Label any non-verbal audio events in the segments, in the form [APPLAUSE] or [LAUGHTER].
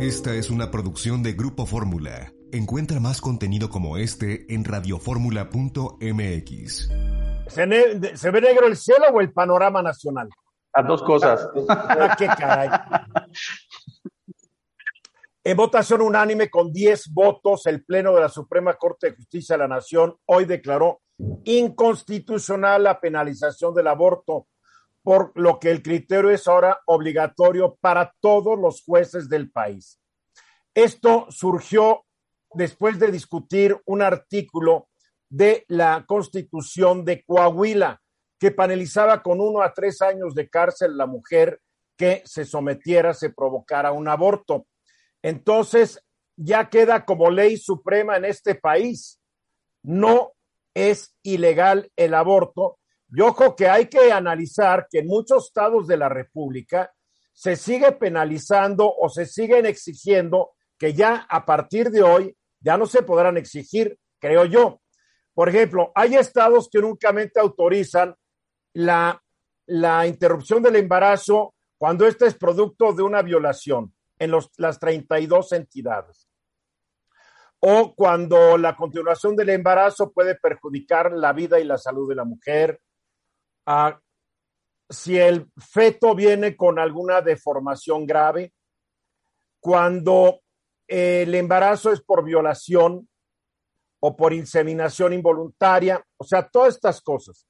Esta es una producción de Grupo Fórmula. Encuentra más contenido como este en radioformula.mx. ¿Se, ve negro el cielo o el panorama nacional? Las dos cosas. Ah, qué caray. En votación unánime con 10 votos, el Pleno de la Suprema Corte de Justicia de la Nación hoy declaró inconstitucional la penalización del aborto, por lo que el criterio es ahora obligatorio para todos los jueces del país. Esto surgió después de discutir un artículo de la Constitución de Coahuila que penalizaba con uno a tres años de cárcel la mujer que se sometiera, se provocara un aborto. Entonces, ya queda como ley suprema en este país. No es ilegal el aborto. Y ojo que hay que analizar que en muchos estados de la República se sigue penalizando o se siguen exigiendo que ya a partir de hoy ya no se podrán exigir, creo yo. Por ejemplo, hay estados que únicamente autorizan la, la interrupción del embarazo cuando este es producto de una violación en los, las 32 entidades. O cuando la continuación del embarazo puede perjudicar la vida y la salud de la mujer. Si el feto viene con alguna deformación grave. Cuando el embarazo es por violación o por inseminación involuntaria. O sea, todas estas cosas.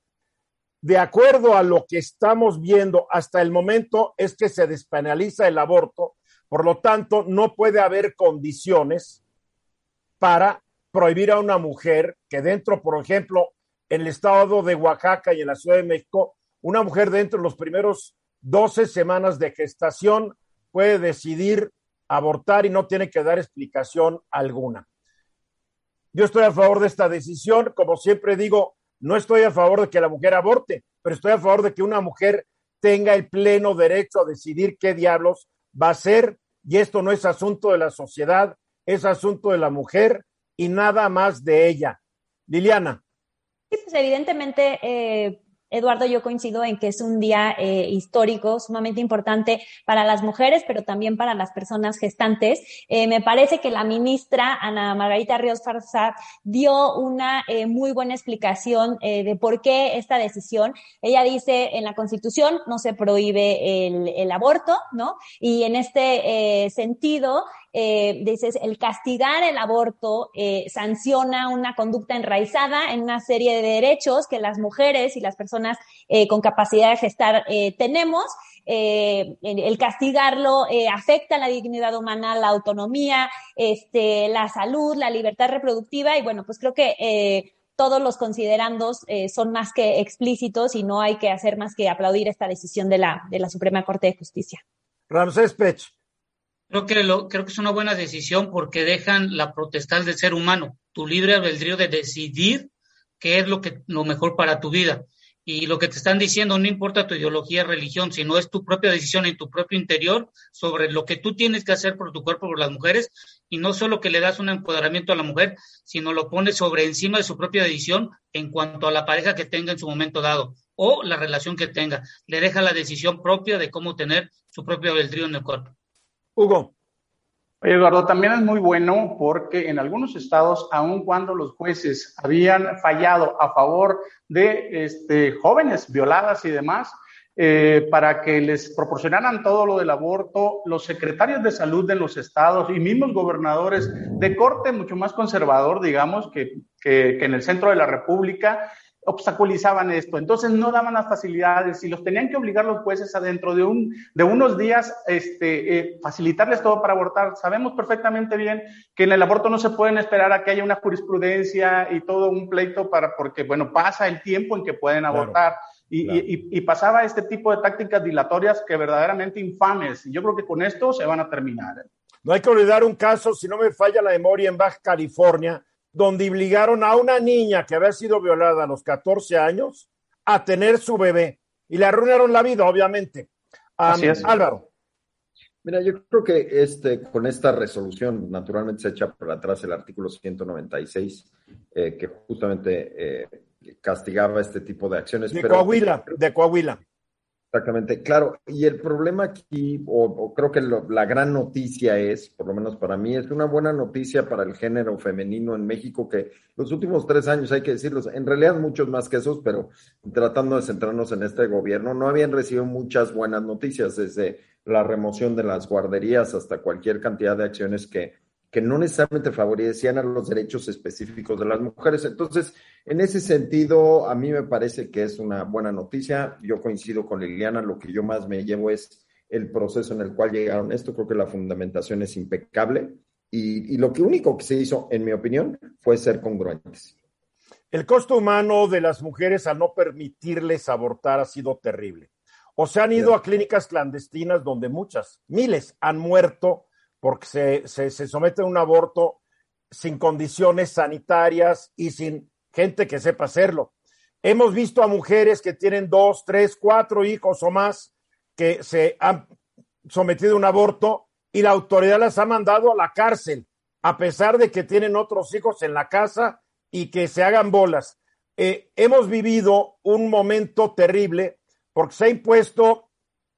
De acuerdo a lo que estamos viendo hasta el momento es que se despenaliza el aborto por lo tanto, no puede haber condiciones para prohibir a una mujer que dentro, por ejemplo, en el estado de Oaxaca y en la Ciudad de México, una mujer dentro de los primeros 12 semanas de gestación puede decidir abortar y no tiene que dar explicación alguna. Yo estoy a favor de esta decisión, como siempre digo, no estoy a favor de que la mujer aborte, pero estoy a favor de que una mujer tenga el pleno derecho a decidir qué diablos va a ser y esto no es asunto de la sociedad, es asunto de la mujer y nada más de ella. Liliana. Pues evidentemente eh, Eduardo, yo coincido en que es un día eh, histórico, sumamente importante para las mujeres, pero también para las personas gestantes. Eh, me parece que la ministra Ana Margarita Ríos Farsad dio una eh, muy buena explicación de por qué esta decisión. Ella dice en la Constitución no se prohíbe el, el aborto, ¿no? Y en este sentido, eh, dices, el castigar el aborto eh, sanciona una conducta enraizada en una serie de derechos que las mujeres y las personas eh, con capacidad de gestar eh, tenemos. Eh, el castigarlo afecta la dignidad humana, la autonomía, este, la salud, la libertad reproductiva y bueno, pues creo que todos los considerandos son más que explícitos y no hay que hacer más que aplaudir esta decisión de la, de la Suprema Corte de Justicia. Ramsés Pech. Creo que, lo, creo que es una buena decisión porque dejan la protestar del ser humano, tu libre albedrío de decidir qué es lo, que, lo mejor para tu vida. Y lo que te están diciendo no importa tu ideología, religión, sino es tu propia decisión en tu propio interior sobre lo que tú tienes que hacer por tu cuerpo, por las mujeres, y no solo que le das un empoderamiento a la mujer, sino lo pones sobre encima de su propia decisión en cuanto a la pareja que tenga en su momento dado o la relación que tenga. Le deja la decisión propia de cómo tener su propio albedrío en el cuerpo. Hugo. Oye, Eduardo, también es muy bueno porque en algunos estados, aun cuando los jueces habían fallado a favor de este, jóvenes violadas y demás, eh, para que les proporcionaran todo lo del aborto, los secretarios de salud de los estados y mismos gobernadores de corte mucho más conservador, digamos, que, que, que en el centro de la República, obstaculizaban esto. Entonces no daban las facilidades y los tenían que obligar los jueces adentro de, un, de unos días este, eh, facilitarles todo para abortar. Sabemos perfectamente bien que en el aborto no se pueden esperar a que haya una jurisprudencia y todo un pleito para, porque, bueno, pasa el tiempo en que pueden abortar. Y, y, pasaba este tipo de tácticas dilatorias que verdaderamente infames. Y yo creo que con esto se van a terminar. ¿eh? No hay que olvidar un caso, si no me falla la memoria, en Baja California, donde obligaron a una niña que había sido violada a los 14 años a tener su bebé y le arruinaron la vida, obviamente. Álvaro. Mira, yo creo que este, con esta resolución, naturalmente se echa para atrás el artículo 196, eh, que justamente eh, castigaba este tipo de acciones. De Coahuila, de Coahuila. Exactamente, claro. Y el problema aquí, o, creo que la gran noticia es, por lo menos para mí, es una buena noticia para el género femenino en México que los últimos tres años, hay que decirlos, en realidad muchos más que esos, pero tratando de centrarnos en este gobierno, no habían recibido muchas buenas noticias desde la remoción de las guarderías hasta cualquier cantidad de acciones que, que no necesariamente favorecían a los derechos específicos de las mujeres. Entonces, en ese sentido, a mí me parece que es una buena noticia. Yo coincido con Liliana, lo que yo más me llevo es el proceso en el cual llegaron esto. Creo que la fundamentación es impecable y, y lo que único que se hizo, en mi opinión, fue ser congruentes. El costo humano de las mujeres al no permitirles abortar ha sido terrible. O se han ido a clínicas clandestinas donde muchas, miles, han muerto porque se, se, a un aborto sin condiciones sanitarias y sin gente que sepa hacerlo. Hemos visto a mujeres que tienen dos, tres, cuatro hijos o más que se han sometido a un aborto y la autoridad las ha mandado a la cárcel, a pesar de que tienen otros hijos en la casa y que se hagan bolas. Eh, hemos vivido un momento terrible porque se ha impuesto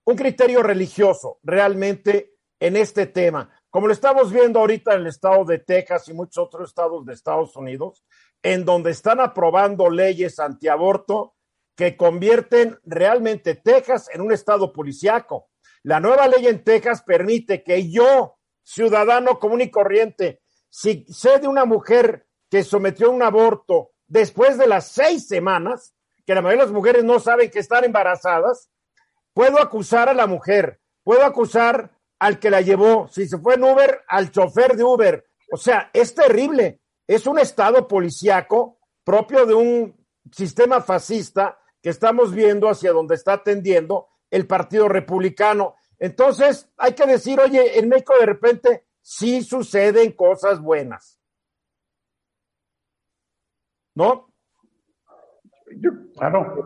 un criterio religioso realmente en este tema. Como lo estamos viendo ahorita en el estado de Texas y muchos otros estados de Estados Unidos, en donde están aprobando leyes antiaborto que convierten realmente Texas en un estado policiaco. La nueva ley en Texas permite que yo, ciudadano común y corriente, si sé de una mujer que sometió un aborto después de las seis semanas, que la mayoría de las mujeres no saben que están embarazadas, puedo acusar a la mujer, puedo acusar al que la llevó, si se fue en Uber, al chofer de Uber. O sea, es terrible es un estado policíaco propio de un sistema fascista que estamos viendo hacia donde está tendiendo el Partido Republicano. Entonces, hay que decir, oye, en México de repente sí suceden cosas buenas. ¿No? claro.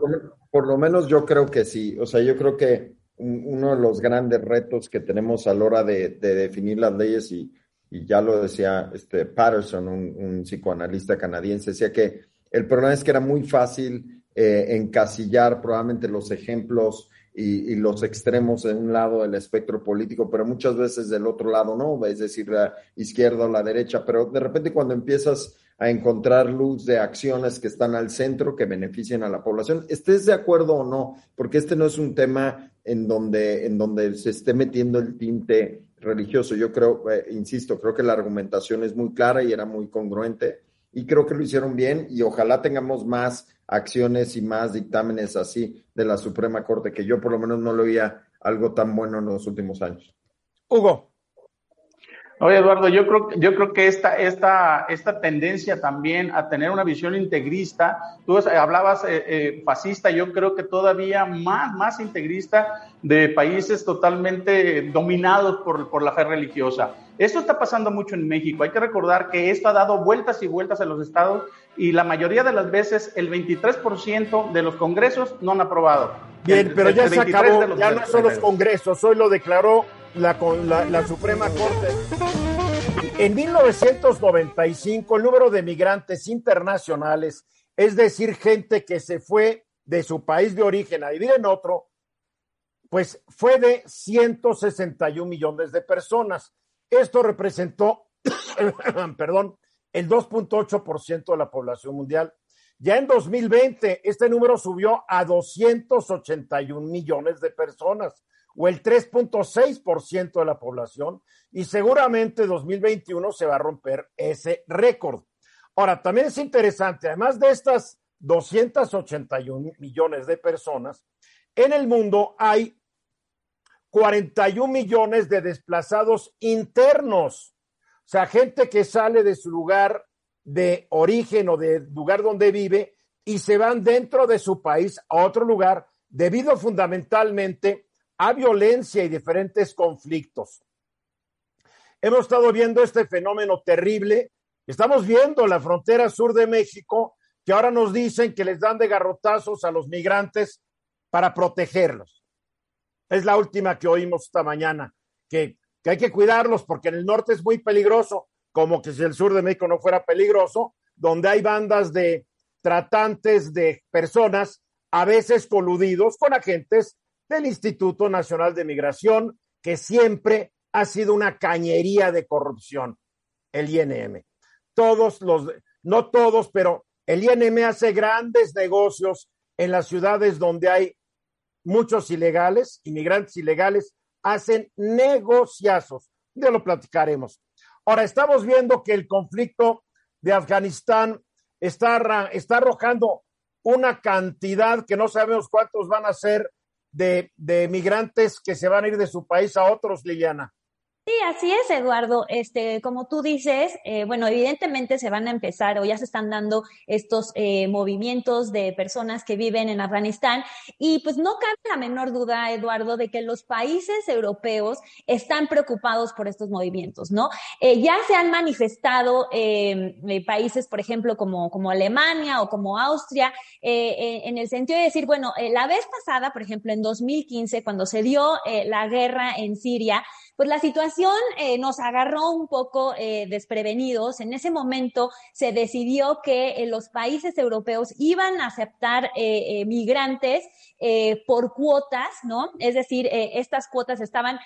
Por lo, menos yo creo que sí. O sea, yo creo que uno de los grandes retos que tenemos a la hora de definir las leyes y, y ya lo decía este Patterson, un, psicoanalista canadiense, decía que el problema es que era muy fácil eh, encasillar probablemente los ejemplos y, los extremos en un lado del espectro político, pero muchas veces del otro lado no, es decir, la izquierda o la derecha, pero de repente cuando empiezas a encontrar luz de acciones que están al centro, que beneficien a la población, estés de acuerdo o no, porque este no es un tema en donde, en donde se esté metiendo el tinte religioso. Yo creo, eh, insisto, creo que la argumentación es muy clara y era muy congruente y creo que lo hicieron bien y ojalá tengamos más acciones y más dictámenes así de la Suprema Corte, que yo por lo menos no lo veía algo tan bueno en los últimos años. Hugo. Oye, Eduardo, yo creo, yo creo que esta, esta, esta tendencia también a tener una visión integrista, tú hablabas eh, eh, fascista, yo creo que todavía más, más integrista de países totalmente dominados por, por la fe religiosa. Esto está pasando mucho en México. Hay que recordar que esto ha dado vueltas y vueltas en los estados y la mayoría de las veces el 23% de los congresos no han aprobado. Bien, pero ya se acabó, ya no son los congresos, hoy lo declaró la, la, Suprema Corte. En 1995, el número de migrantes internacionales, es decir, gente que se fue de su país de origen a vivir en otro, pues fue de 161 millones de personas. Esto representó, [COUGHS] perdón, el 2.8% de la población mundial. Ya en 2020, este número subió a 281 millones de personas o el 3.6% de la población y seguramente 2021 se va a romper ese récord. Ahora, también es interesante, además de estas 281 millones de personas, en el mundo hay 41 millones de desplazados internos, o sea, gente que sale de su lugar de origen o del lugar donde vive y se van dentro de su país a otro lugar debido fundamentalmente a violencia y diferentes conflictos. Hemos estado viendo este fenómeno terrible. Estamos viendo la frontera sur de México, que ahora nos dicen que les dan de garrotazos a los migrantes para protegerlos. Es la última que oímos esta mañana, que, que hay que cuidarlos porque en el norte es muy peligroso, como que si el sur de México no fuera peligroso, donde hay bandas de tratantes de personas, a veces coludidos con agentes del Instituto Nacional de Migración, que siempre ha sido una cañería de corrupción, el INM. Todos los, no todos, pero el INM hace grandes negocios en las ciudades donde hay muchos ilegales, inmigrantes ilegales, hacen negociazos. Ya lo platicaremos. Ahora, estamos viendo que el conflicto de Afganistán está, está arrojando una cantidad que no sabemos cuántos van a ser de, de migrantes que se van a ir de su país a otros, Liliana. Sí, así es, Eduardo. Este, como tú dices, eh, bueno, evidentemente se van a empezar o ya se están dando estos eh, movimientos de personas que viven en Afganistán y pues no cabe la menor duda, Eduardo, de que los países europeos están preocupados por estos movimientos, ¿no? Eh, ya se han manifestado países, por ejemplo, como, como Alemania o como Austria, en el sentido de decir, bueno, la vez pasada, por ejemplo, en 2015, cuando se dio la guerra en Siria, pues la situación eh, nos agarró un poco eh, desprevenidos. En ese momento se decidió que eh, los países europeos iban a aceptar migrantes por cuotas, ¿no? Es decir, estas cuotas estaban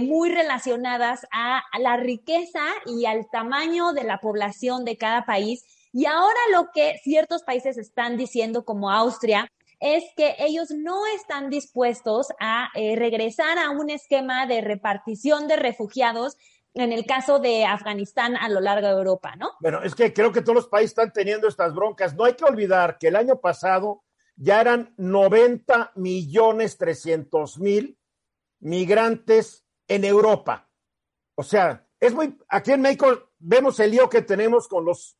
muy relacionadas a la riqueza y al tamaño de la población de cada país. Y ahora lo que ciertos países están diciendo, como Austria, es que ellos no están dispuestos a eh, regresar a un esquema de repartición de refugiados en el caso de Afganistán a lo largo de Europa, ¿no? Bueno, es que creo que todos los países están teniendo estas broncas. No hay que olvidar que el año pasado ya eran 90 millones 300 mil migrantes en Europa. O sea, es muy, aquí en México vemos el lío que tenemos con los,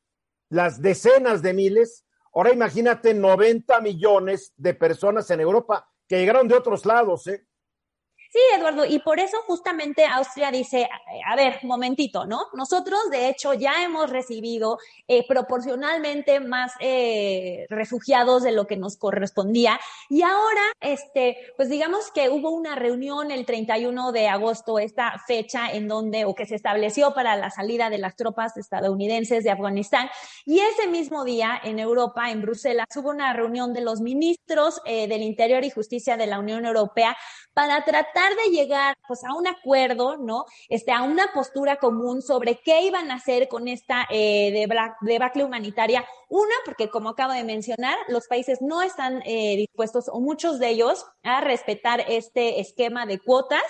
las decenas de miles Ahora imagínate 90 millones de personas en Europa que llegaron de otros lados, ¿eh? Sí, Eduardo, y por eso justamente Austria dice, a ver, momentito, ¿no? Nosotros, de hecho, ya hemos recibido eh, proporcionalmente más eh, refugiados de lo que nos correspondía. Y ahora, este, pues digamos que hubo una reunión el 31 de agosto, esta fecha en donde, o que se estableció para la salida de las tropas estadounidenses de Afganistán. Y ese mismo día, en Europa, en Bruselas, hubo una reunión de los ministros eh, del Interior y Justicia de la Unión Europea para tratar de llegar pues a un acuerdo, ¿no? Este, a una postura común sobre qué iban a hacer con esta eh, debacle humanitaria. Una, porque como acabo de mencionar, los países no están eh, dispuestos, o muchos de ellos, a respetar este esquema de cuotas.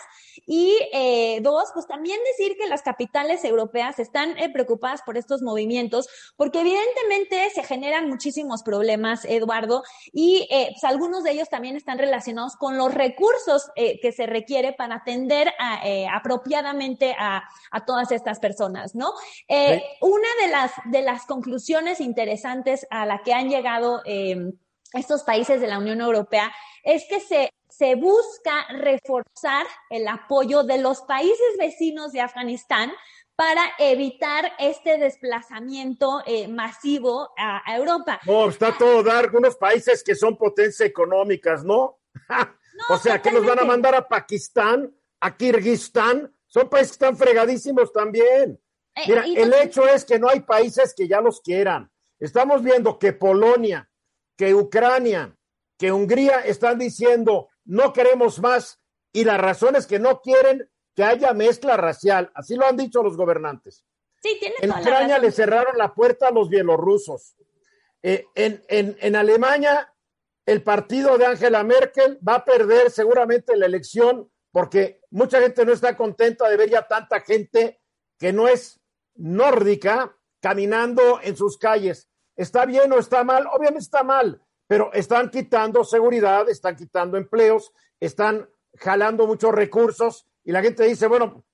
Y eh, dos, pues también decir que las capitales europeas están eh, preocupadas por estos movimientos, porque evidentemente se generan muchísimos problemas, Eduardo, y eh, pues algunos de ellos también están relacionados con los recursos eh, que se requiere para atender a, eh, apropiadamente a, a, todas estas personas, ¿no? Eh, sí. Una de las, de las conclusiones interesantes a la que han llegado em, estos países de la Unión Europea es que se se busca reforzar el apoyo de los países vecinos de Afganistán para evitar este desplazamiento eh, masivo a, a, Europa. No, está todo dar unos países que son potencias económicas, ¿no? [LAUGHS] No, o sea, que nos van a mandar a Pakistán, a Kirguistán, son países que están fregadísimos también. Eh, Mira, el no... hecho es que no hay países que ya los quieran. Estamos viendo que Polonia, que Ucrania, que Hungría están diciendo no queremos más y la razón es que no quieren que haya mezcla racial. Así lo han dicho los gobernantes. Sí, tiene en Ucrania le cerraron la puerta a los bielorrusos. Eh, en, en, en Alemania el partido de Angela Merkel va a perder seguramente la elección porque mucha gente no está contenta de ver ya tanta gente que no es nórdica caminando en sus calles. ¿Está bien o está mal? Obviamente está mal, pero están quitando seguridad, están quitando empleos, están jalando muchos recursos y la gente dice, bueno,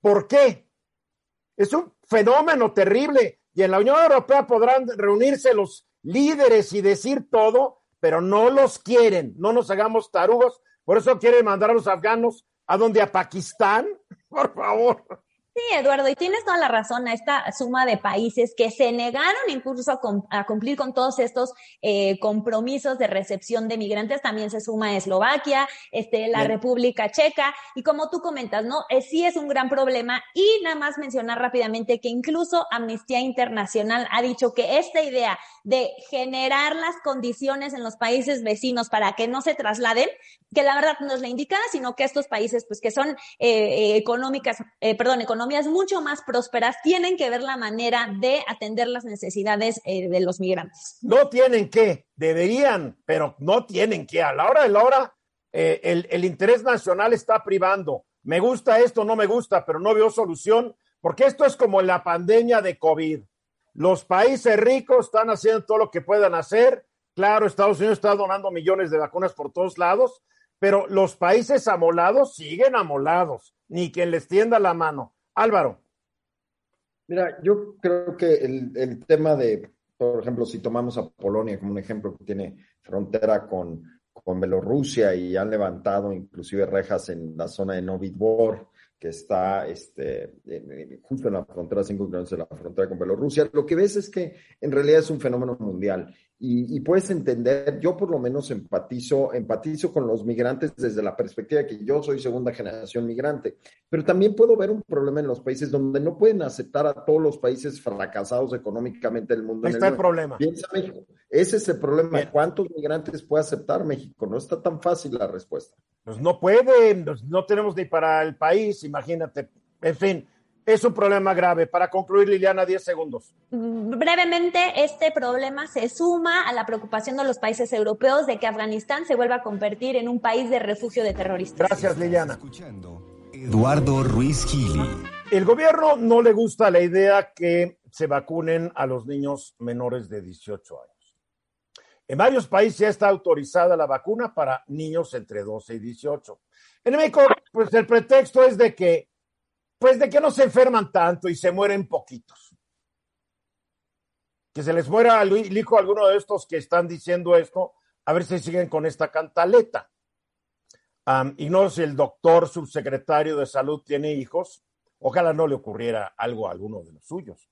¿por qué? Es un fenómeno terrible y en la Unión Europea podrán reunirse los líderes y decir todo, pero no los quieren, no nos hagamos tarugos, por eso quieren mandar a los afganos a donde a Pakistán, [LAUGHS] por favor. Sí, Eduardo, y tienes toda la razón a esta suma de países que se negaron incluso a, cumplir con todos estos eh, compromisos de recepción de migrantes. También se suma Eslovaquia, este, la República Checa, y como tú comentas, ¿no? Eh, sí es un gran problema. Y nada más mencionar rápidamente que incluso Amnistía Internacional ha dicho que esta idea de generar las condiciones en los países vecinos para que no se trasladen, que la verdad no es la indicada, sino que estos países, pues que son eh, económicas, perdón, económicas economías mucho más prósperas tienen que ver la manera de atender las necesidades eh, de los migrantes. No tienen que, deberían, pero no tienen que. A la hora de la hora, eh, el, el interés nacional está privando. Me gusta esto, no me gusta, pero no veo solución, porque esto es como la pandemia de COVID. Los países ricos están haciendo todo lo que puedan hacer. Claro, Estados Unidos está donando millones de vacunas por todos lados, pero los países amolados siguen amolados, ni quien les tienda la mano. Álvaro. Mira, yo creo que el, tema de, por ejemplo, si tomamos a Polonia como un ejemplo que tiene frontera con, con Bielorrusia y han levantado inclusive rejas en la zona de Novitbor, que está este, justo en la frontera, cinco kilómetros de la frontera con Bielorrusia, lo que ves es que en realidad es un fenómeno mundial y, puedes entender, yo por lo menos empatizo, empatizo con los migrantes desde la perspectiva de que yo soy segunda generación migrante, pero también puedo ver un problema en los países donde no pueden aceptar a todos los países fracasados económicamente del mundo. Ahí está el, problema. Piensa México, ese es el problema. ¿Cuántos migrantes puede aceptar México? No está tan fácil la respuesta. Pues no pueden, no tenemos ni para el país, imagínate. En fin, es un problema grave. Para concluir, Liliana, 10 segundos. Brevemente, este problema se suma a la preocupación de los países europeos de que Afganistán se vuelva a convertir en un país de refugio de terroristas. Gracias, Liliana. Eduardo Ruiz Gili. El gobierno no le gusta la idea que se vacunen a los niños menores de 18 años. En varios países ya está autorizada la vacuna para niños entre 12 y 18. En México, pues el pretexto es de que pues de que no se enferman tanto y se mueren poquitos. Que se les muera el hijo a alguno de estos que están diciendo esto, a ver si siguen con esta cantaleta. y no si el doctor subsecretario de salud tiene hijos, ojalá no le ocurriera algo a alguno de los suyos.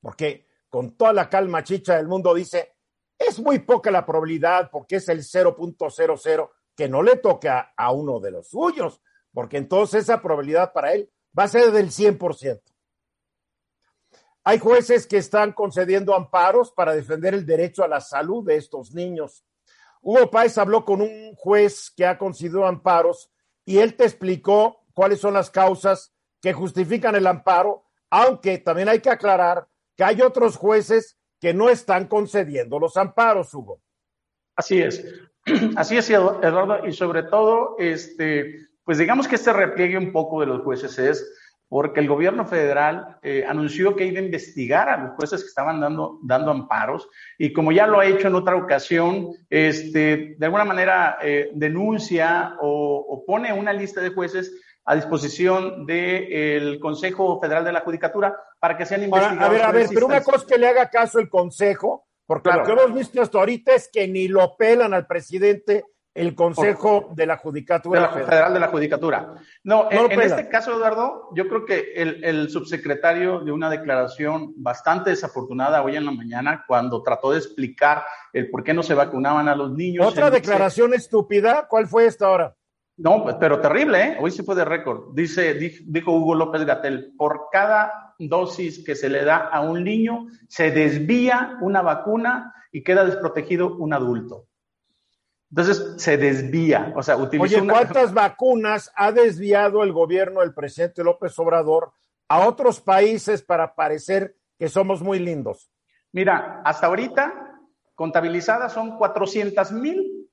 Porque con toda la calma chicha del mundo dice, es muy poca la probabilidad porque es el 0.00 que no le toque a uno de los suyos, porque entonces esa probabilidad para él va a ser del 100%. Hay jueces que están concediendo amparos para defender el derecho a la salud de estos niños. Hugo Páez habló con un juez que ha concedido amparos y él te explicó cuáles son las causas que justifican el amparo, aunque también hay que aclarar que hay otros jueces que no están concediendo los amparos, Hugo. Así es. [CLEARS THROAT] Así es, Eduardo, y sobre todo, este, pues digamos que este repliegue un poco de los jueces es porque el gobierno federal eh, anunció que iba a investigar a los jueces que estaban dando, dando amparos y como ya lo ha hecho en otra ocasión, este, de alguna manera eh, denuncia o, pone una lista de jueces a disposición del Consejo Federal de la Judicatura para que sean investigados. a ver, a ver, pero una cosa que le haga caso el Consejo, porque lo que hemos visto hasta ahorita es que ni lo pelan al presidente el Consejo de la Judicatura Federal de la Judicatura. No, en, este caso, Eduardo, yo creo que el, subsecretario de una declaración bastante desafortunada hoy en la mañana cuando trató de explicar el por qué no se vacunaban a los niños. ¿Otra declaración estúpida? ¿Cuál fue esta ahora? No, pero terrible, ¿eh? Hoy sí fue de récord. Dice, dijo Hugo López Gatel, por cada dosis que se le da a un niño, se desvía una vacuna y queda desprotegido un adulto. Entonces se desvía, o sea, utiliza. Oye, ¿cuántas vacunas ha desviado el gobierno del presidente López Obrador a otros países para parecer que somos muy lindos? Mira, hasta ahorita contabilizadas son 400 mil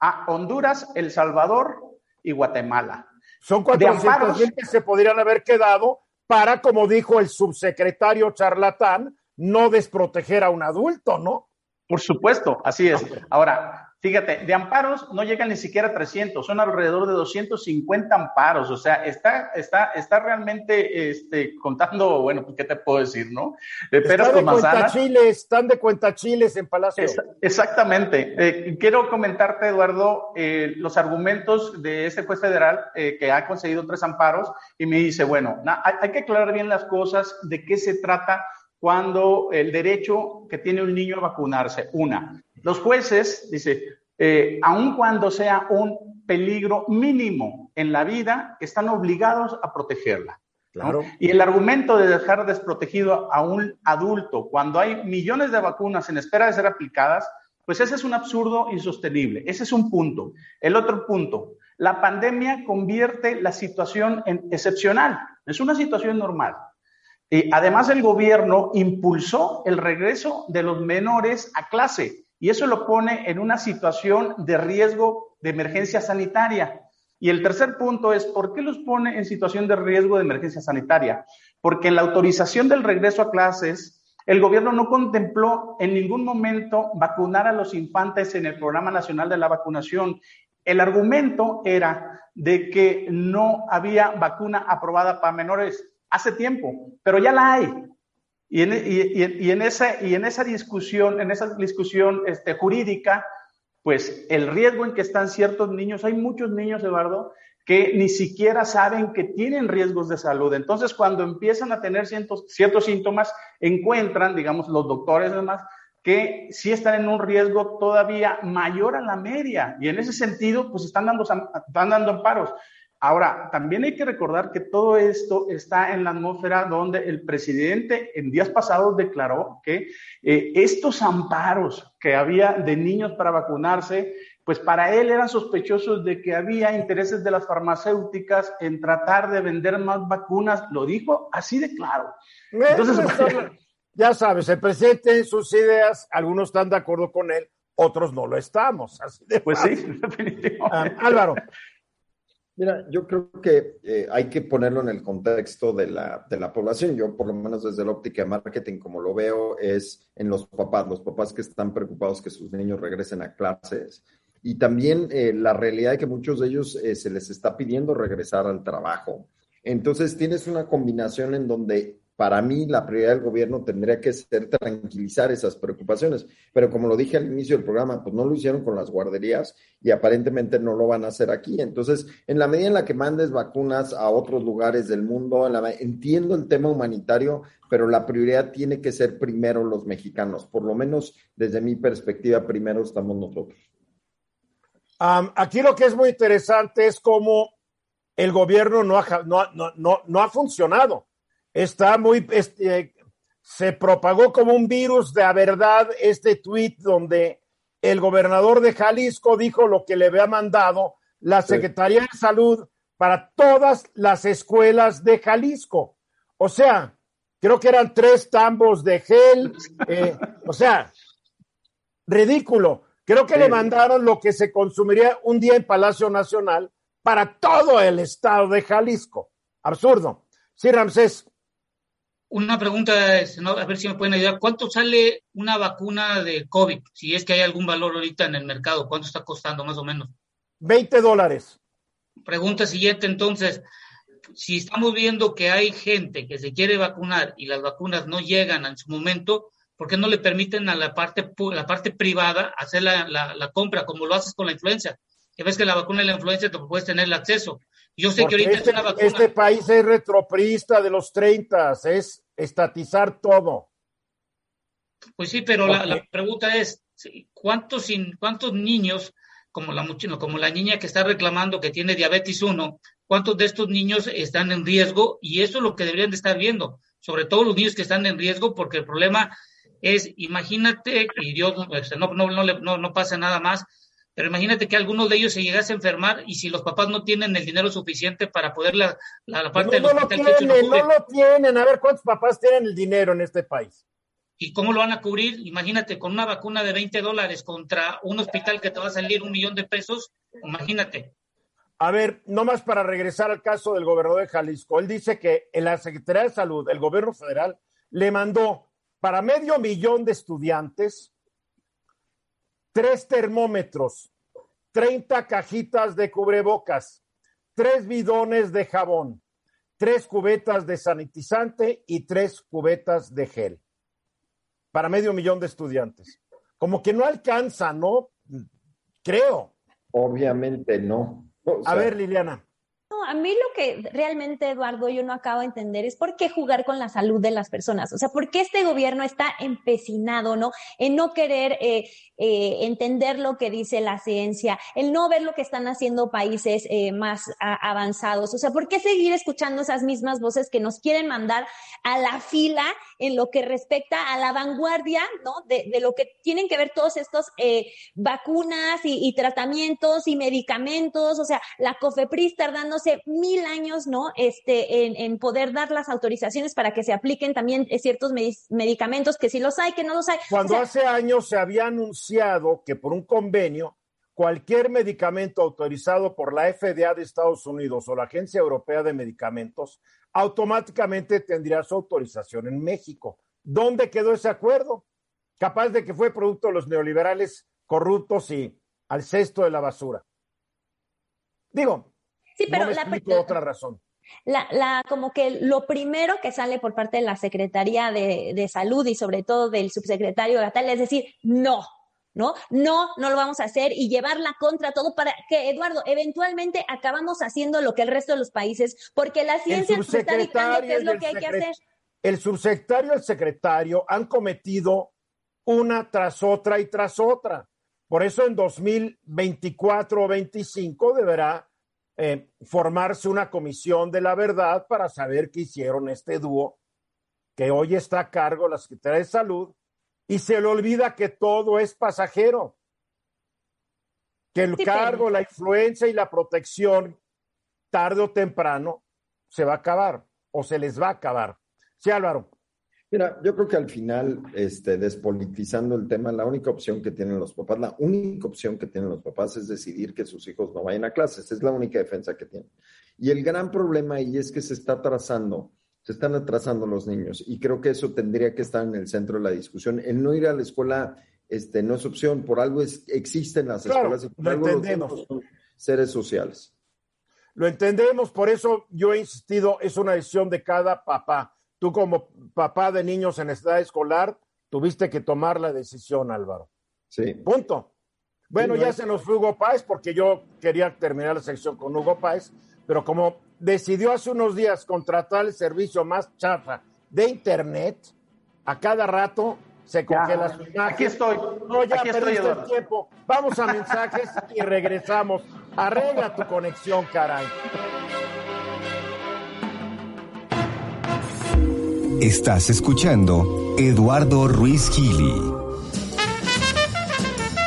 a Honduras, El Salvador y Guatemala. Son 400 mil que se podrían haber quedado para, como dijo el subsecretario charlatán, no desproteger a un adulto, ¿no? Por supuesto, así es. Ahora, Fíjate, de amparos no llegan ni siquiera a 300, son alrededor de 250 amparos, o sea, está, está, está realmente este, contando, bueno, pues, ¿qué te puedo decir, no? De peras están de cuenta chiles, están de cuenta chiles en Palacio. exactamente. Eh, quiero comentarte, Eduardo, eh, los argumentos de este juez federal eh, que ha conseguido tres amparos y me dice, bueno, hay, hay que aclarar bien las cosas, de qué se trata cuando el derecho que tiene un niño a vacunarse. Una, los jueces, dice, eh, aun cuando sea un peligro mínimo en la vida, están obligados a protegerla. Claro. Y el argumento de dejar desprotegido a un adulto cuando hay millones de vacunas en espera de ser aplicadas, pues ese es un absurdo insostenible. Ese es un punto. El otro punto, la pandemia convierte la situación en excepcional. Es una situación normal. Y además, el gobierno impulsó el regreso de los menores a clase y eso lo pone en una situación de riesgo de emergencia sanitaria. Y el tercer punto es, ¿por qué los pone en situación de riesgo de emergencia sanitaria? Porque en la autorización del regreso a clases, el gobierno no contempló en ningún momento vacunar a los infantes en el Programa Nacional de la Vacunación. El argumento era de que no había vacuna aprobada para menores hace tiempo, pero ya la hay. Y en, esa, y en esa discusión, en esa discusión este, jurídica, pues el riesgo en que están ciertos niños, hay muchos niños, Eduardo, que ni siquiera saben que tienen riesgos de salud. Entonces, cuando empiezan a tener ciertos, ciertos síntomas, encuentran, digamos, los doctores y demás, que sí están en un riesgo todavía mayor a la media. Y en ese sentido, pues están dando, están dando amparos. Ahora, también hay que recordar que todo esto está en la atmósfera donde el presidente en días pasados declaró que eh, estos amparos que había de niños para vacunarse, pues para él eran sospechosos de que había intereses de las farmacéuticas en tratar de vender más vacunas. Lo dijo así de claro. Entonces, [LAUGHS] ya sabes, el presidente en sus ideas, algunos están de acuerdo con él, otros no lo estamos. Así de pues sí, [LAUGHS] definitivamente. Ah, Álvaro, Mira, yo creo que eh, hay que ponerlo en el contexto de la, de la población. Yo, por lo menos desde la óptica de marketing, como lo veo, es en los papás, los papás que están preocupados que sus niños regresen a clases. Y también eh, la realidad de que muchos de ellos eh, se les está pidiendo regresar al trabajo. Entonces, tienes una combinación en donde para mí la prioridad del gobierno tendría que ser tranquilizar esas preocupaciones. Pero como lo dije al inicio del programa, pues no lo hicieron con las guarderías y aparentemente no lo van a hacer aquí. Entonces, en la medida en la que mandes vacunas a otros lugares del mundo, entiendo el tema humanitario, pero la prioridad tiene que ser primero los mexicanos. Por lo menos desde mi perspectiva, primero estamos nosotros. aquí lo que es muy interesante es cómo el gobierno no ha, no, no, no ha funcionado está muy, este, se propagó como un virus de la verdad este tuit donde el gobernador de Jalisco dijo lo que le había mandado la Secretaría de Salud para todas las escuelas de Jalisco. O sea, creo que eran tres tambos de gel, eh, o sea, ridículo. Creo que le mandaron lo que se consumiría un día en Palacio Nacional para todo el estado de Jalisco. Absurdo. Sí, Ramsés. Una pregunta, es, a ver si me pueden ayudar. ¿Cuánto sale una vacuna de COVID? Si es que hay algún valor ahorita en el mercado, ¿cuánto está costando más o menos? 20 dólares. Pregunta siguiente, entonces, si estamos viendo que hay gente que se quiere vacunar y las vacunas no llegan en su momento, ¿por qué no le permiten a la parte, la parte privada hacer la, la, compra como lo haces con la influenza? Que ves que la vacuna de la influenza te puedes tener el acceso. Yo sé que ahorita este, es una vacuna. Este país es retroprista de los 30, es estatizar todo. Pues sí, pero la, pregunta es, ¿cuántos, ¿cuántos niños, como la, como la niña que está reclamando que tiene diabetes 1, cuántos de estos niños están en riesgo? Y eso es lo que deberían de estar viendo, sobre todo los niños que están en riesgo, porque el problema es, imagínate, y Dios este, no, no, no, no, no pasa nada más, pero imagínate que alguno de ellos se llegase a enfermar y si los papás no tienen el dinero suficiente para poder la, la, parte no, del hospital no lo tienen, no, lo tienen. A ver cuántos papás tienen el dinero en este país. ¿Y cómo lo van a cubrir? Imagínate, con una vacuna de 20 dólares contra un hospital que te va a salir un millón de pesos, imagínate. A ver, nomás para regresar al caso del gobernador de Jalisco, él dice que en la Secretaría de Salud, el gobierno federal, le mandó para medio millón de estudiantes tres termómetros, 30 cajitas de cubrebocas, tres bidones de jabón, tres cubetas de sanitizante y tres cubetas de gel para medio millón de estudiantes. Como que no alcanza, ¿no? Creo. Obviamente no. [LAUGHS] a ver, Liliana a mí lo que realmente, Eduardo, yo no acabo de entender es por qué jugar con la salud de las personas. O sea, por qué este gobierno está empecinado, ¿no? En no querer eh, eh, entender lo que dice la ciencia, en no ver lo que están haciendo países eh, más avanzados. O sea, ¿por qué seguir escuchando esas mismas voces que nos quieren mandar a la fila en lo que respecta a la vanguardia, ¿no? De, de lo que tienen que ver todos estos vacunas y, y tratamientos y medicamentos. O sea, la COFEPRIS tardándose mil años, ¿no? Este, en, poder dar las autorizaciones para que se apliquen también ciertos medicamentos, que si los hay, que no los hay. Cuando hace años se había anunciado que por un convenio, cualquier medicamento autorizado por la FDA de Estados Unidos o la Agencia Europea de Medicamentos, automáticamente tendría su autorización en México. ¿Dónde quedó ese acuerdo? Capaz de que fue producto de los neoliberales corruptos y al cesto de la basura. Digo, Sí, pero la, otra razón. La, la, como que lo primero que sale por parte de la Secretaría de, de Salud y sobre todo del subsecretario Gatal es decir, no, ¿no? No, no lo vamos a hacer y llevarla contra todo para que, Eduardo, eventualmente acabamos haciendo lo que el resto de los países, porque la ciencia nos está dictando qué es lo que hay que hacer. El subsecretario y el secretario han cometido una tras otra y tras otra. Por eso en 2024 o 25 deberá eh, formarse una comisión de la verdad para saber qué hicieron este dúo que hoy está a cargo la Secretaría de Salud y se le olvida que todo es pasajero, que el cargo, la influencia y la protección tarde o temprano se va a acabar o se les va a acabar. Sí, Álvaro. Mira, yo creo que al final, este, despolitizando el tema, la única opción que tienen los papás, la única opción que tienen los papás es decidir que sus hijos no vayan a clases. Es la única defensa que tienen. Y el gran problema ahí es que se está atrasando, se están atrasando los niños. Y creo que eso tendría que estar en el centro de la discusión. El no ir a la escuela este, no es opción, por algo es, existen las escuelas y por lo algo entendemos. son seres sociales. Lo entendemos, por eso yo he insistido, es una decisión de cada papá Tú como papá de niños en edad escolar, tuviste que tomar la decisión, Álvaro. Sí. Punto. Bueno, ya se nos fue Hugo Páez porque yo quería terminar la sección con Hugo Páez, pero como decidió hace unos días contratar el servicio más chafa de Internet, a cada rato se congela su imagen. Aquí estoy. No, ya perdiste el tiempo. Vamos a mensajes y regresamos. Arregla tu conexión, caray. Estás escuchando Eduardo Ruiz Gili.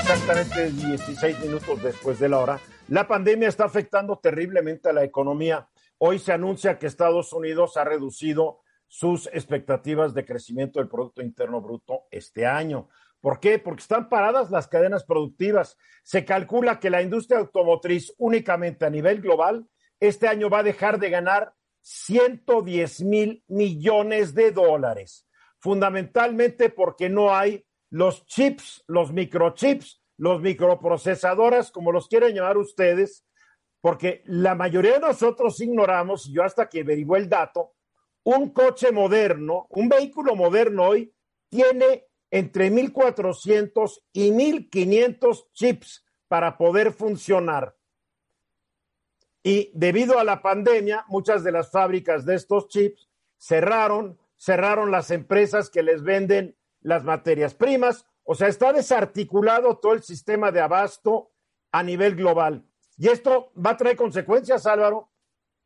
Exactamente 16 minutos después de la hora. La pandemia está afectando terriblemente a la economía. Hoy se anuncia que Estados Unidos ha reducido sus expectativas de crecimiento del Producto Interno Bruto este año. ¿Por qué? Porque están paradas las cadenas productivas. Se calcula que la industria automotriz únicamente a nivel global este año va a dejar de ganar 110 mil millones de dólares, fundamentalmente porque no hay los chips, los microchips, los microprocesadoras, como los quieren llamar ustedes, porque la mayoría de nosotros ignoramos, y yo hasta que averigué el dato, un coche moderno, un vehículo moderno hoy tiene entre 1.400 y 1.500 chips para poder funcionar. Y debido a la pandemia, muchas de las fábricas de estos chips cerraron, cerraron las empresas que les venden las materias primas, o sea, está desarticulado todo el sistema de abasto a nivel global. Y esto va a traer consecuencias, Álvaro,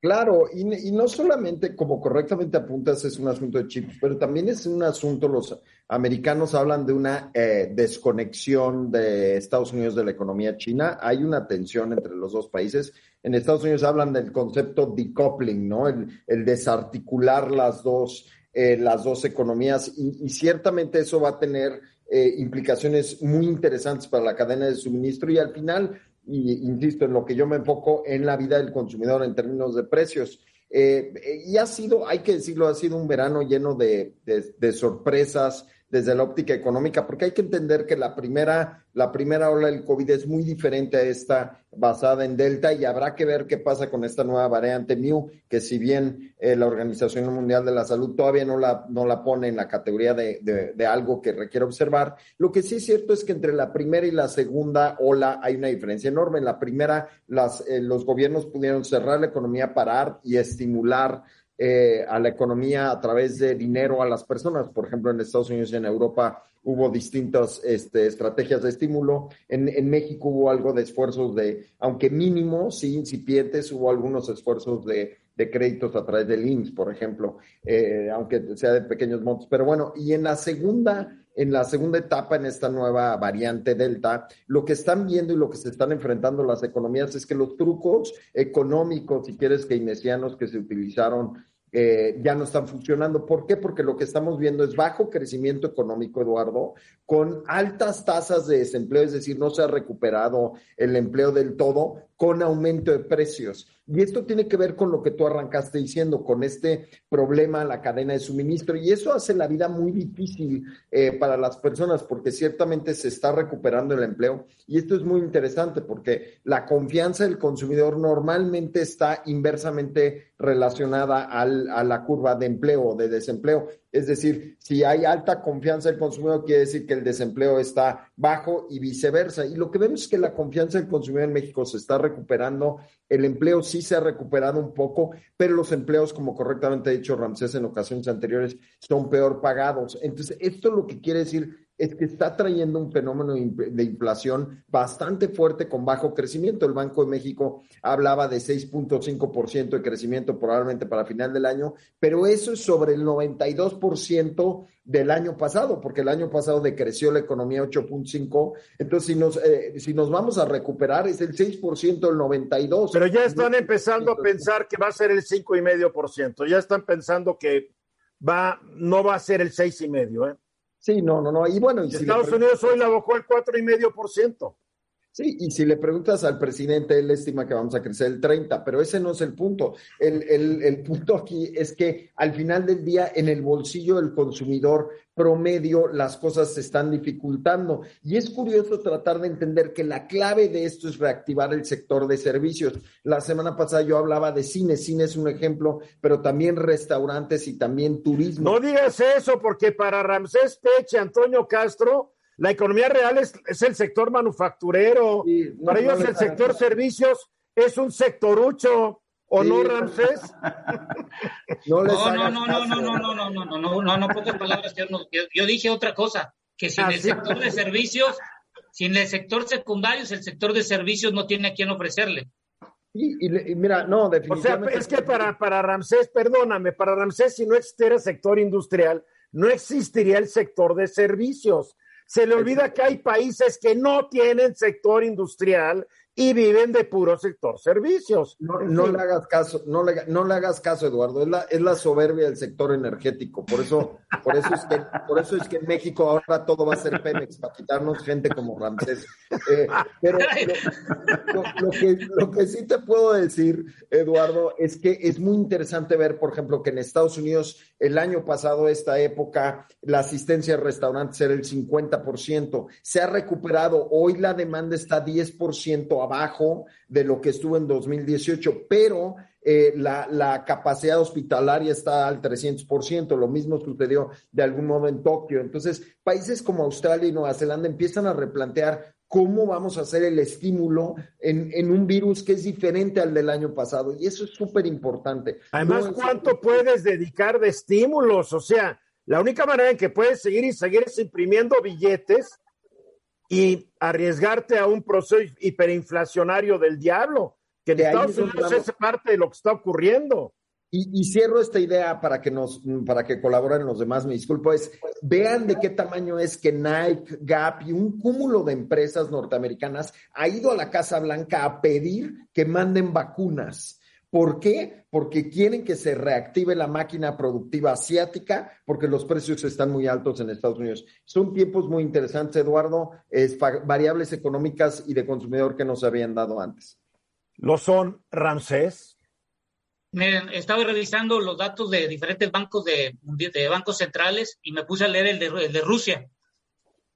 Claro, y, no solamente, como correctamente apuntas, es un asunto de chips, pero también es un asunto, los americanos hablan de una eh, desconexión de Estados Unidos de la economía china. Hay una tensión entre los dos países. En Estados Unidos hablan del concepto decoupling, ¿no? El, desarticular las dos, eh, las dos economías y, ciertamente eso va a tener eh, implicaciones muy interesantes para la cadena de suministro y al final y insisto, en lo que yo me enfoco en la vida del consumidor en términos de precios. Eh, y ha sido, hay que decirlo, ha sido un verano lleno de, de, sorpresas, desde la óptica económica, porque hay que entender que la primera, la primera ola del COVID es muy diferente a esta basada en Delta y habrá que ver qué pasa con esta nueva variante Mu, que si bien eh, la Organización Mundial de la Salud todavía no la, no la pone en la categoría de, de, algo que requiere observar, lo que sí es cierto es que entre la primera y la segunda ola hay una diferencia enorme. En la primera, las, eh, los gobiernos pudieron cerrar la economía, parar y estimular eh, a la economía a través de dinero a las personas. Por ejemplo, en Estados Unidos y en Europa hubo distintas este, estrategias de estímulo. En, México hubo algo de esfuerzos de, aunque mínimos, sí incipientes, hubo algunos esfuerzos de, de créditos a través del IMSS, por ejemplo, eh, aunque sea de pequeños montos. Pero bueno, y en la segunda en la segunda etapa, en esta nueva variante Delta, lo que están viendo y lo que se están enfrentando las economías es que los trucos económicos, si quieres, keynesianos que se utilizaron eh, ya no están funcionando. ¿Por qué? Porque lo que estamos viendo es bajo crecimiento económico, Eduardo, con altas tasas de desempleo, es decir, no se ha recuperado el empleo del todo, con aumento de precios. Y esto tiene que ver con lo que tú arrancaste diciendo, con este problema, la cadena de suministro. Y eso hace la vida muy difícil eh, para las personas porque ciertamente se está recuperando el empleo. Y esto es muy interesante porque la confianza del consumidor normalmente está inversamente relacionada al, a la curva de empleo o de desempleo. Es decir, si hay alta confianza del consumidor, quiere decir que el desempleo está bajo y viceversa. Y lo que vemos es que la confianza del consumidor en México se está recuperando, el empleo sí se ha recuperado un poco, pero los empleos, como correctamente ha dicho Ramsés en ocasiones anteriores, son peor pagados. Entonces, esto lo que quiere decir es que está trayendo un fenómeno de inflación bastante fuerte con bajo crecimiento. El Banco de México hablaba de 6.5% de crecimiento probablemente para final del año, pero eso es sobre el 92% del año pasado, porque el año pasado decreció la economía 8.5. Entonces, si nos, eh, si nos vamos a recuperar, es el 6% del 92%. Pero ya están empezando a pensar que va a ser el 5,5%. Ya están pensando que va, no va a ser el 6,5%. ¿eh? Sí, no, no, no. Y bueno, y Estados Unidos hoy la bajó al 4,5%. Sí, y si le preguntas al presidente, él estima que vamos a crecer el 30, pero ese no es el punto. El, el, el, punto aquí es que al final del día, en el bolsillo del consumidor promedio, las cosas se están dificultando. Y es curioso tratar de entender que la clave de esto es reactivar el sector de servicios. La semana pasada yo hablaba de cine, cine es un ejemplo, pero también restaurantes y también turismo. No digas eso, porque para Ramsés Peche, Antonio Castro, la economía real es, el sector manufacturero. Para ellos el sector servicios es un sectorucho. ¿O no, Ramsés? no, no, no, no, no, no, no, no, no, no, no, no, no, pocas palabras. Yo, yo dije otra cosa, que sin el sector de servicios, sin el sector secundario, el sector de servicios no tiene a quién ofrecerle. Y, y, mira, no, definitivamente. O sea, es que para, para Ramsés, perdóname, para Ramsés, si no existiera sector industrial, no existiría el sector de servicios. Se le olvida que hay países que no tienen sector industrial y viven de puro sector servicios. No, le hagas caso, no le, no le hagas caso, Eduardo, es la, es la soberbia del sector energético. Por eso, por eso es que, por eso es que en México ahora todo va a ser Pemex, para quitarnos gente como Ramsés. Eh, pero lo, que, lo que sí te puedo decir, Eduardo, es que es muy interesante ver, por ejemplo, que en Estados Unidos el año pasado, esta época, la asistencia a restaurantes era el 50%. Se ha recuperado, hoy la demanda está 10% abajo de lo que estuvo en 2018, pero eh, la, la, capacidad hospitalaria está al 300%, lo mismo sucedió de algún modo en Tokio. Entonces, países como Australia y Nueva Zelanda empiezan a replantear cómo vamos a hacer el estímulo en, en un virus que es diferente al del año pasado. Y eso es súper importante. Además, ¿cuánto puedes dedicar de estímulos? O sea, la única manera en que puedes seguir y seguir es imprimiendo billetes y arriesgarte a un proceso hiperinflacionario del diablo, que en Estados Unidos es parte de lo que está ocurriendo. Y, cierro esta idea para que nos, para que colaboren los demás, me disculpo, es vean de qué tamaño es que Nike, Gap y un cúmulo de empresas norteamericanas ha ido a la Casa Blanca a pedir que manden vacunas. ¿Por qué? Porque quieren que se reactive la máquina productiva asiática, porque los precios están muy altos en Estados Unidos. Son tiempos muy interesantes, Eduardo, es variables económicas y de consumidor que no se habían dado antes. ¿Lo son, Ramsés? Miren, estaba revisando los datos de diferentes bancos de, de bancos centrales y me puse a leer el de, el de Rusia.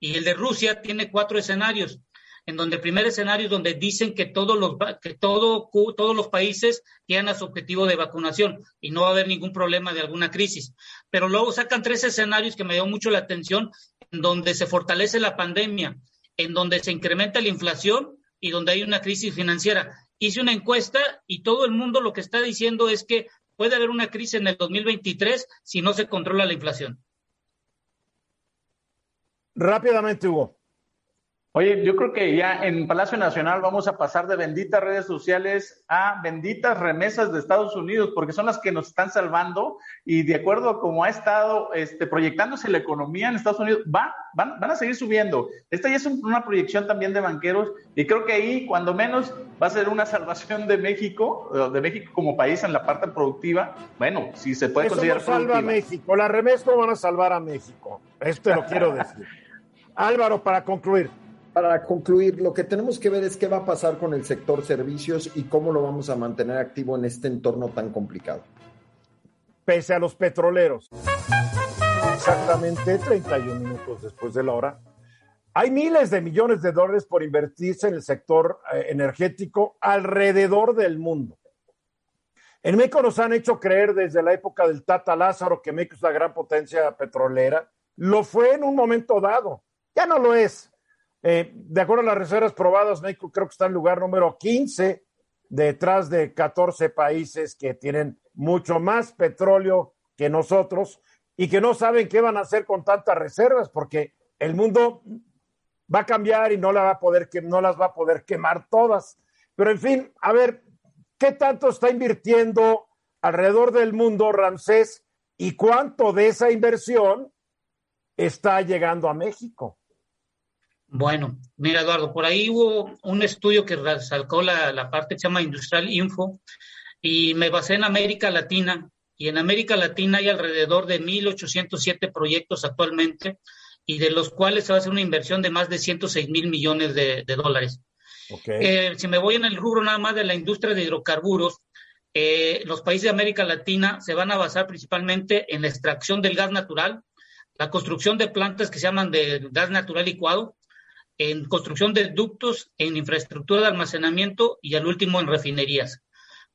Y el de Rusia tiene cuatro escenarios en donde el primer escenario es donde dicen que todos los que todo, todos los países llegan a su objetivo de vacunación y no va a haber ningún problema de alguna crisis. Pero luego sacan tres escenarios que me dio mucho la atención, en donde se fortalece la pandemia, en donde se incrementa la inflación y donde hay una crisis financiera. Hice una encuesta y todo el mundo lo que está diciendo es que puede haber una crisis en el 2023 si no se controla la inflación. Rápidamente, Hugo. Oye, yo creo que ya en Palacio Nacional vamos a pasar de benditas redes sociales a benditas remesas de Estados Unidos, porque son las que nos están salvando y de acuerdo a cómo ha estado este, proyectándose la economía en Estados Unidos, va, van, van a seguir subiendo. Esta ya es una proyección también de banqueros y creo que ahí, cuando menos, va a ser una [LAUGHS] salvación de México, de México como país en la parte productiva. Bueno, si se puede Eso considerar. No salva a México, las remesas no van a salvar a México. Esto lo quiero decir. [LAUGHS] Álvaro, para concluir para concluir, lo que tenemos que ver es qué va a pasar con el sector servicios y cómo lo vamos a mantener activo en este entorno tan complicado. Pese a los petroleros. Exactamente 31 minutos después de la hora. Hay miles de millones de dólares por invertirse en el sector eh, energético alrededor del mundo. En México nos han hecho creer desde la época del Tata Lázaro que México es la gran potencia petrolera. Lo fue en un momento dado. Ya no lo es eh, de acuerdo a las reservas probadas, México creo que está en lugar número 15 detrás de 14 países que tienen mucho más petróleo que nosotros y que no saben qué van a hacer con tantas reservas porque el mundo va a cambiar y no, la va a poder, no las va a poder quemar todas. Pero en fin, a ver, ¿qué tanto está invirtiendo alrededor del mundo Ramsés y cuánto de esa inversión está llegando a México? Bueno, mira Eduardo, por ahí hubo un estudio que sacó la, la parte que se llama Industrial Info y me basé en América Latina y en América Latina hay alrededor de 1.807 proyectos actualmente y de los cuales se va a hacer una inversión de más de 106 mil millones de, dólares. Okay. Eh, si me voy en el rubro nada más de la industria de hidrocarburos, eh, los países de América Latina se van a basar principalmente en la extracción del gas natural, la construcción de plantas que se llaman de gas natural licuado, en construcción de ductos, en infraestructura de almacenamiento y al último en refinerías.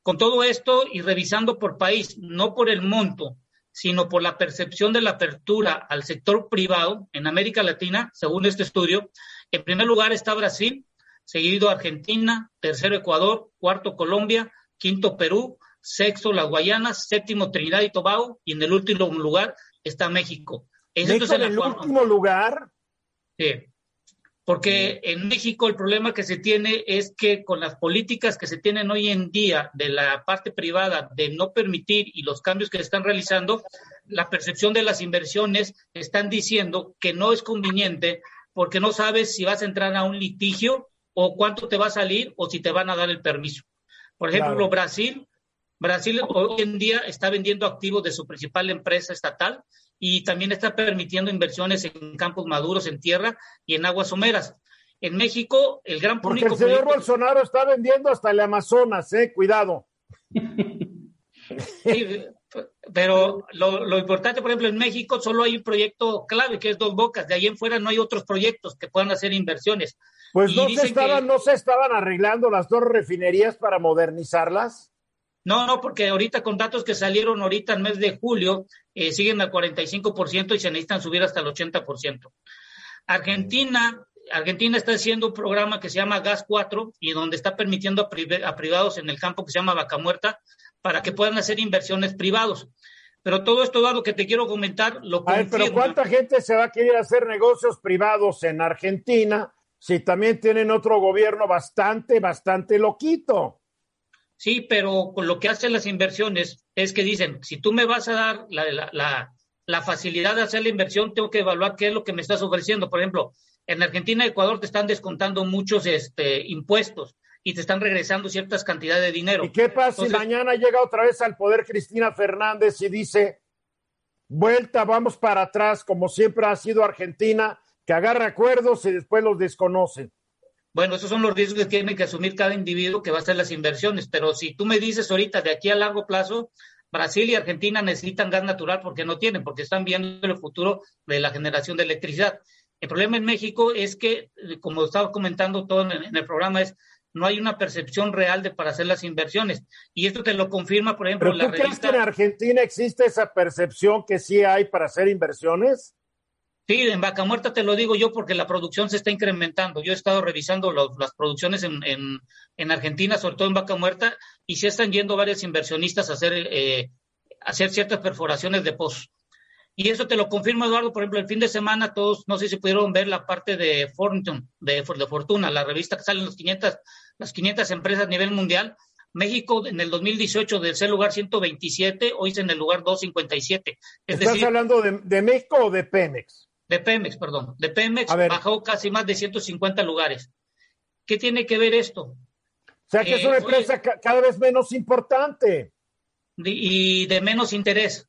Con todo esto y revisando por país, no por el monto, sino por la percepción de la apertura al sector privado en América Latina, según este estudio, en primer lugar está Brasil, seguido Argentina, tercero Ecuador, cuarto Colombia, quinto Perú, sexto las Guayanas, séptimo Trinidad y Tobago y en el último lugar está México. ¿México en el último lugar? Sí. Porque en México el problema que se tiene es que con las políticas que se tienen hoy en día de la parte privada de no permitir y los cambios que se están realizando, la percepción de las inversiones están diciendo que no es conveniente porque no sabes si vas a entrar a un litigio o cuánto te va a salir o si te van a dar el permiso. Por ejemplo, claro. Brasil, Brasil hoy en día está vendiendo activos de su principal empresa estatal y también está permitiendo inversiones en campos maduros, en tierra y en aguas someras. En México, el gran Porque el señor proyecto... Bolsonaro está vendiendo hasta el Amazonas, eh, cuidado. Sí, pero lo, lo, importante, por ejemplo, en México solo hay un proyecto clave que es Dos Bocas, de ahí en fuera no hay otros proyectos que puedan hacer inversiones. Pues no se, estaban, que... no se estaban arreglando las dos refinerías para modernizarlas. No, no, porque ahorita con datos que salieron ahorita en mes de julio, eh, siguen al 45% y se necesitan subir hasta el 80%. Argentina, Argentina está haciendo un programa que se llama Gas 4 y donde está permitiendo a, a privados en el campo que se llama Vaca Muerta para que puedan hacer inversiones privados. Pero todo esto, dado que te quiero comentar, lo a ver, pero ¿cuánta gente se va a querer hacer negocios privados en Argentina si también tienen otro gobierno bastante, bastante loquito? Sí, pero con lo que hacen las inversiones es que dicen, si tú me vas a dar la, la, la, la, facilidad de hacer la inversión, tengo que evaluar qué es lo que me estás ofreciendo. Por ejemplo, en Argentina y Ecuador te están descontando muchos este, impuestos y te están regresando ciertas cantidades de dinero. ¿Y qué pasa Entonces, si mañana llega otra vez al poder Cristina Fernández y dice, vuelta, vamos para atrás, como siempre ha sido Argentina, que agarra acuerdos y después los desconoce? Bueno, esos son los riesgos que tiene que asumir cada individuo que va a hacer las inversiones. Pero si tú me dices ahorita de aquí a largo plazo, Brasil y Argentina necesitan gas natural porque no tienen, porque están viendo el futuro de la generación de electricidad. El problema en México es que, eh, como estaba comentando todo en el programa, es no hay una percepción real de para hacer las inversiones. Y esto te lo confirma, por ejemplo, ¿Pero tú crees que en Argentina existe esa percepción que sí hay para hacer inversiones? Sí, en Vaca Muerta te lo digo yo porque la producción se está incrementando. Yo he estado revisando las producciones en, en, Argentina, sobre todo en Vaca Muerta, y se están yendo varios inversionistas a hacer, eh, hacer ciertas perforaciones de pozos. Y eso te lo confirma Eduardo, por ejemplo, el fin de semana todos, no sé si pudieron ver la parte de Fortune, de, de Fortuna, la revista que salen los 500, las 500 empresas a nivel mundial. México en el 2018 del ser lugar 127, hoy es en el lugar 257. Es ¿Estás hablando de, de, México o de Pemex? De Pemex, perdón. De Pemex bajó casi más de 150 lugares. ¿Qué tiene que ver esto? O sea que es una eh, empresa cada vez menos importante. y de menos interés.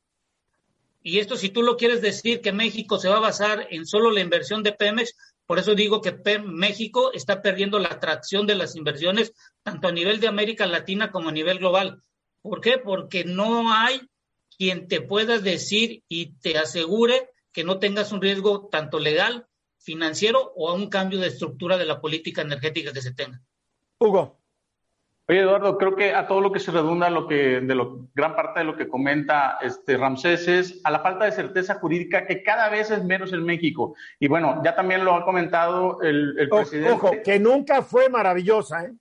Y esto, si tú lo quieres decir que México se va a basar en solo la inversión de Pemex, por eso digo que México está perdiendo la atracción de las inversiones tanto a nivel de América Latina como a nivel global. ¿Por qué? Porque no hay quien te pueda decir y te asegure que no tengas un riesgo tanto legal, financiero o a un cambio de estructura de la política energética que se tenga. Hugo. Oye, Eduardo, creo que a todo lo que se redunda, lo que, de lo, gran parte de lo que comenta este Ramsés es a la falta de certeza jurídica que cada vez es menos en México. Y bueno, ya también lo ha comentado el, el presidente. Ojo, que nunca fue maravillosa, ¿eh?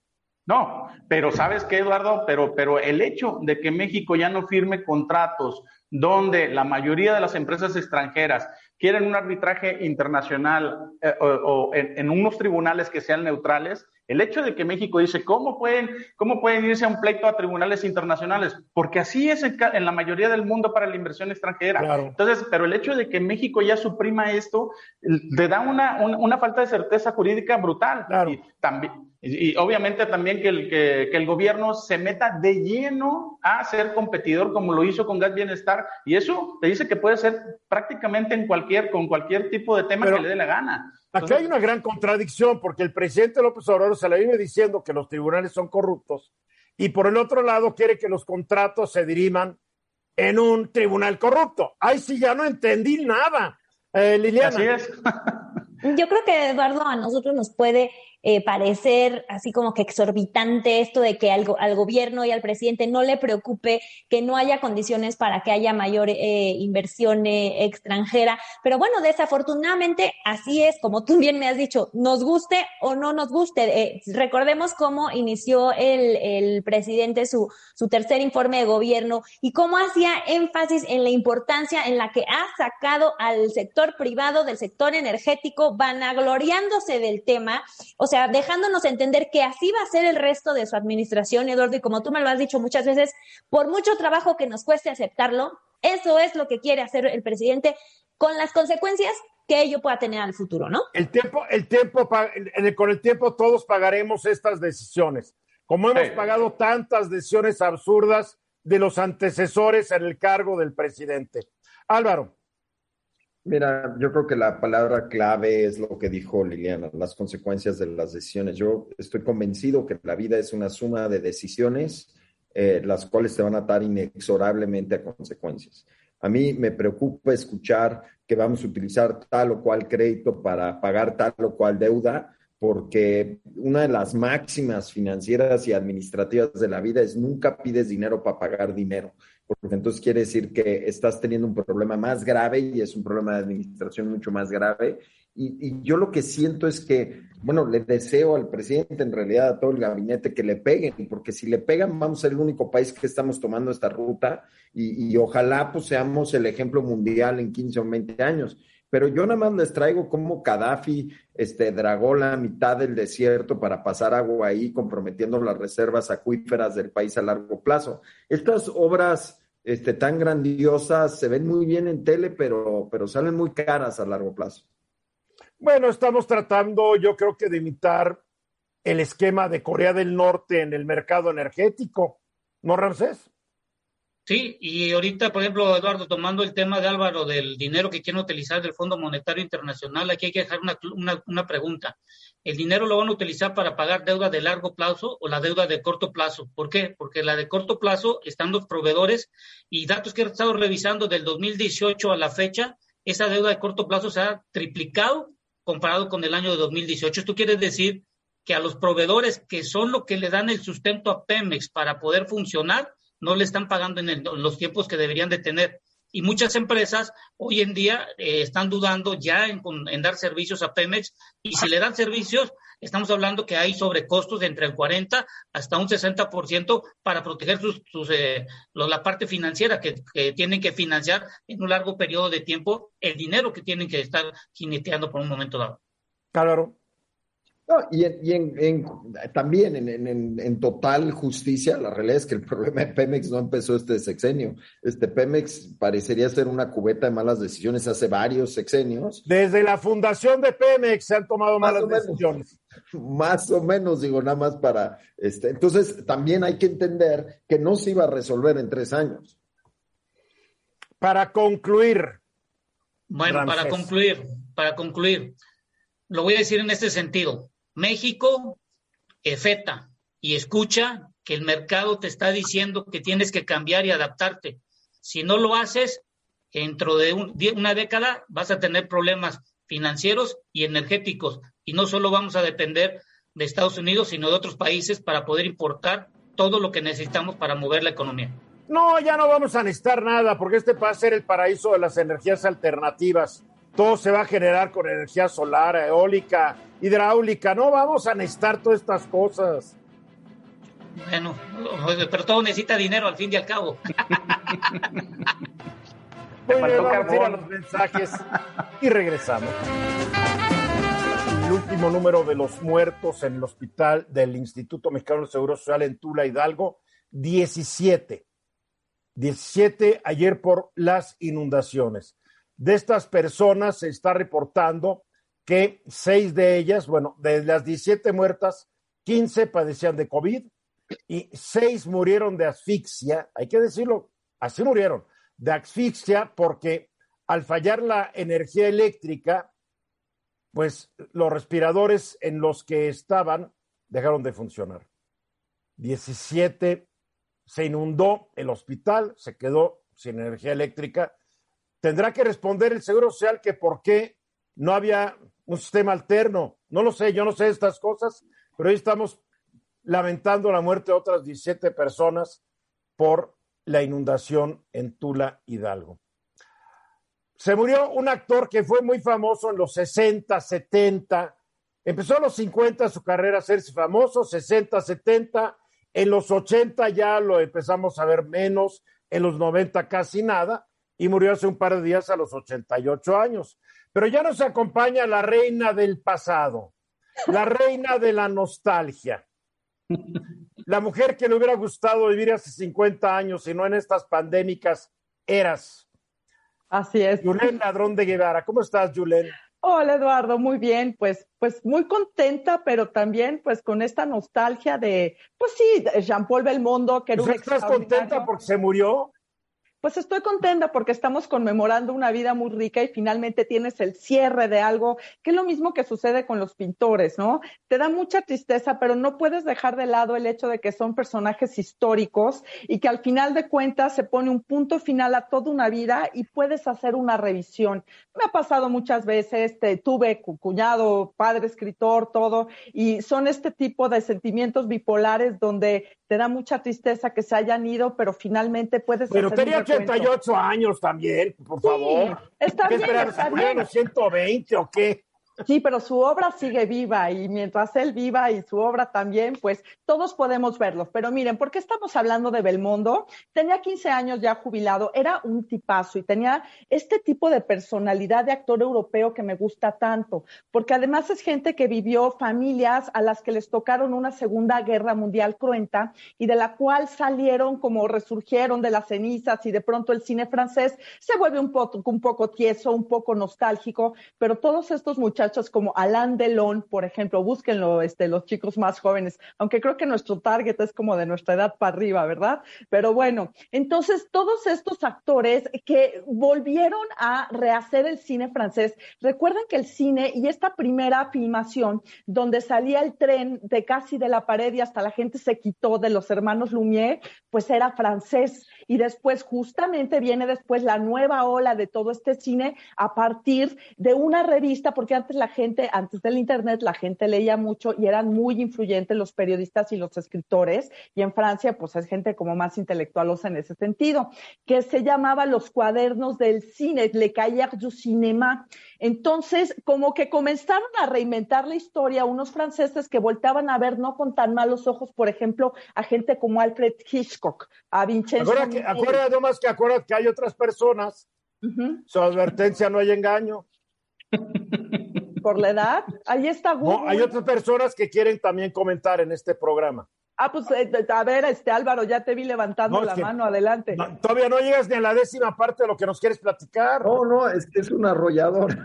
No, pero ¿sabes qué, Eduardo? Pero, pero el hecho de que México ya no firme contratos donde la mayoría de las empresas extranjeras quieren un arbitraje internacional eh, o, en, unos tribunales que sean neutrales, el hecho de que México dice, ¿cómo pueden, cómo pueden irse a un pleito a tribunales internacionales? Porque así es en, la mayoría del mundo para la inversión extranjera. Entonces, pero el hecho de que México ya suprima esto, le da una, una, falta de certeza jurídica brutal. Y también, y, obviamente también que el, que, el gobierno se meta de lleno a ser competidor como lo hizo con Gas Bienestar. Y eso te dice que puede ser prácticamente en cualquier, con cualquier tipo de tema que le dé la gana. Aquí hay una gran contradicción porque el presidente López Obrador se le vive diciendo que los tribunales son corruptos y por el otro lado quiere que los contratos se diriman en un tribunal corrupto. Ay, sí, ya no entendí nada. Eh, Liliana. Así es. Yo creo que Eduardo a nosotros nos puede eh, parecer así como que exorbitante esto de que al, al, gobierno y al presidente no le preocupe que no haya condiciones para que haya mayor eh, inversión eh, extranjera. Pero bueno, desafortunadamente así es, como tú bien me has dicho, nos guste o no nos guste. recordemos cómo inició el, el presidente su, su tercer informe de gobierno y cómo hacía énfasis en la importancia en la que ha sacado al sector privado del sector energético, vanagloriándose del tema. Sea, dejándonos entender que así va a ser el resto de su administración, Eduardo, y como tú me lo has dicho muchas veces, por mucho trabajo que nos cueste aceptarlo, eso es lo que quiere hacer el presidente con las consecuencias que ello pueda tener al futuro, ¿no? El tiempo, el tiempo, con el tiempo todos pagaremos estas decisiones. Como hemos pagado tantas decisiones absurdas de los antecesores en el cargo del presidente. Álvaro. Mira, yo creo que la palabra clave es lo que dijo Liliana, las consecuencias de las decisiones. Yo estoy convencido que la vida es una suma de decisiones, eh, las cuales se van a atar inexorablemente a consecuencias. A mí me preocupa escuchar que vamos a utilizar tal o cual crédito para pagar tal o cual deuda, porque una de las máximas financieras y administrativas de la vida es nunca pides dinero para pagar dinero porque entonces quiere decir que estás teniendo un problema más grave y es un problema de administración mucho más grave. Y, yo lo que siento es que, bueno, le deseo al presidente, en realidad a todo el gabinete, que le peguen, porque si le pegan vamos a ser el único país que estamos tomando esta ruta y, y ojalá pues seamos el ejemplo mundial en 15 o 20 años pero yo nada más les traigo cómo Gaddafi este, dragó la mitad del desierto para pasar agua ahí, comprometiendo las reservas acuíferas del país a largo plazo. Estas obras este, tan grandiosas, se ven muy bien en tele, pero, pero salen muy caras a largo plazo. Bueno, estamos tratando, yo creo que de imitar el esquema de Corea del Norte en el mercado energético, ¿no, Ramsés? Sí, y ahorita, por ejemplo, Eduardo, tomando el tema de Álvaro del dinero que quieren utilizar del Fondo Monetario Internacional, aquí hay que dejar una, una, una, pregunta. ¿El dinero lo van a utilizar para pagar deuda de largo plazo o la deuda de corto plazo? ¿Por qué? Porque la de corto plazo están los proveedores y datos que he estado revisando del 2018 a la fecha, esa deuda de corto plazo se ha triplicado comparado con el año de 2018. Esto quiere decir que a los proveedores que son lo que le dan el sustento a Pemex para poder funcionar, no le están pagando en, los tiempos que deberían de tener. Y muchas empresas hoy en día eh, están dudando ya en, dar servicios a Pemex y si le dan servicios, estamos hablando que hay sobrecostos entre el 40 hasta un 60% para proteger sus, eh, la parte financiera que, tienen que financiar en un largo periodo de tiempo el dinero que tienen que estar jineteando por un momento dado. Claro, y, en, también en, total justicia, la realidad es que el [LAUGHS] problema de Pemex no empezó este sexenio. Este Pemex parecería ser una cubeta de malas decisiones hace varios sexenios. Desde la fundación de Pemex se han tomado malas decisiones. [LAUGHS] Más o menos, digo, nada más para... este Entonces, también hay que entender que no se iba a resolver en tres años. Para concluir. Bueno, para concluir, para concluir, lo voy a decir en este sentido México, efeta y escucha que el mercado te está diciendo que tienes que cambiar y adaptarte. Si no lo haces, dentro de una década vas a tener problemas financieros y energéticos. Y no solo vamos a depender de Estados Unidos, sino de otros países para poder importar todo lo que necesitamos para mover la economía. No, ya no vamos a necesitar nada, porque este va a ser el paraíso de las energías alternativas todo se va a generar con energía solar, eólica, hidráulica. No vamos a necesitar todas estas cosas. Bueno, pero todo necesita dinero al fin y al cabo. [LAUGHS] Muy bien, vamos a ir a los mensajes y regresamos. El último número de los muertos en el hospital del Instituto Mexicano de Seguro Social en Tula Hidalgo, 17. 17 ayer por las inundaciones de estas personas se está reportando que seis de ellas, bueno, de las 17 muertas, 15 padecían de COVID y seis murieron de asfixia, hay que decirlo, así murieron, de asfixia porque al fallar la energía eléctrica, pues los respiradores en los que estaban dejaron de funcionar. 17 se inundó el hospital, se quedó sin energía eléctrica tendrá que responder el Seguro Social que por qué no había un sistema alterno. No lo sé, yo no sé estas cosas, pero hoy estamos lamentando la muerte de otras 17 personas por la inundación en Tula Hidalgo. Se murió un actor que fue muy famoso en los 60, 70. Empezó a los 50 su carrera a hacerse famoso, 60, 70. En los 80 ya lo empezamos a ver menos, en los 90 casi nada y murió hace un par de días a los 88 años. Pero ya nos acompaña la reina del pasado, la reina de la nostalgia, la mujer que le hubiera gustado vivir hace 50 años y no en estas pandémicas eras. Así es. Julen Ladrón de Guevara. ¿Cómo estás, Julen? Hola, Eduardo. Muy bien. Pues, pues muy contenta, pero también pues con esta nostalgia de, pues sí, Jean-Paul Belmondo, que era pues ¿Estás contenta porque se murió? Pues estoy contenta porque estamos conmemorando una vida muy rica y finalmente tienes el cierre de algo, que es lo mismo que sucede con los pintores, ¿no? Te da mucha tristeza, pero no puedes dejar de lado el hecho de que son personajes históricos y que al final de cuentas se pone un punto final a toda una vida y puedes hacer una revisión. Me ha pasado muchas veces, te, tuve cuñado, padre, escritor, todo, y son este tipo de sentimientos bipolares donde te da mucha tristeza que se hayan ido, pero finalmente puedes Pero tenía 88 años también, por favor. Está ¿Qué bien, está bien. 120 o qué? Sí, pero su obra sigue viva y mientras él viva y su obra también, pues todos podemos verlos. Pero miren, ¿por qué estamos hablando de Belmondo? Tenía 15 años ya jubilado, era un tipazo y tenía este tipo de personalidad de actor europeo que me gusta tanto, porque además es gente que vivió familias a las que les tocaron una Segunda Guerra Mundial cruenta y de la cual salieron como resurgieron de las cenizas y de pronto el cine francés se vuelve un poco, un poco tieso, un poco nostálgico, pero todos estos muchachos como Alain Delon, por ejemplo, búsquenlo, este, los chicos más jóvenes, aunque creo que nuestro target es como de nuestra edad para arriba, ¿verdad? Pero bueno, entonces todos estos actores que volvieron a rehacer el cine francés, recuerden que el cine y esta primera filmación donde salía el tren de casi de la pared y hasta la gente se quitó de los hermanos Lumière, pues era francés. Y después, justamente viene después la nueva ola de todo este cine a partir de una revista, porque antes la gente, antes del Internet, la gente leía mucho y eran muy influyentes los periodistas y los escritores. Y en Francia, pues es gente como más intelectualosa en ese sentido, que se llamaba Los Cuadernos del Cine, Le Cahiers du Cinéma. Entonces, como que comenzaron a reinventar la historia unos franceses que voltaban a ver no con tan malos ojos, por ejemplo, a gente como Alfred Hitchcock, a Vincenzo. Acuérdate, acuérdate nomás que acuérdate que hay otras personas, su advertencia no hay engaño. [LAUGHS] Por la edad, ahí está Google. No, hay otras personas que quieren también comentar en este programa. Ah, pues eh, a ver, este Álvaro, ya te vi levantando No, la que- mano, adelante. No, todavía no llegas ni a la décima parte de lo que nos quieres platicar. No, no, es que es un arrollador.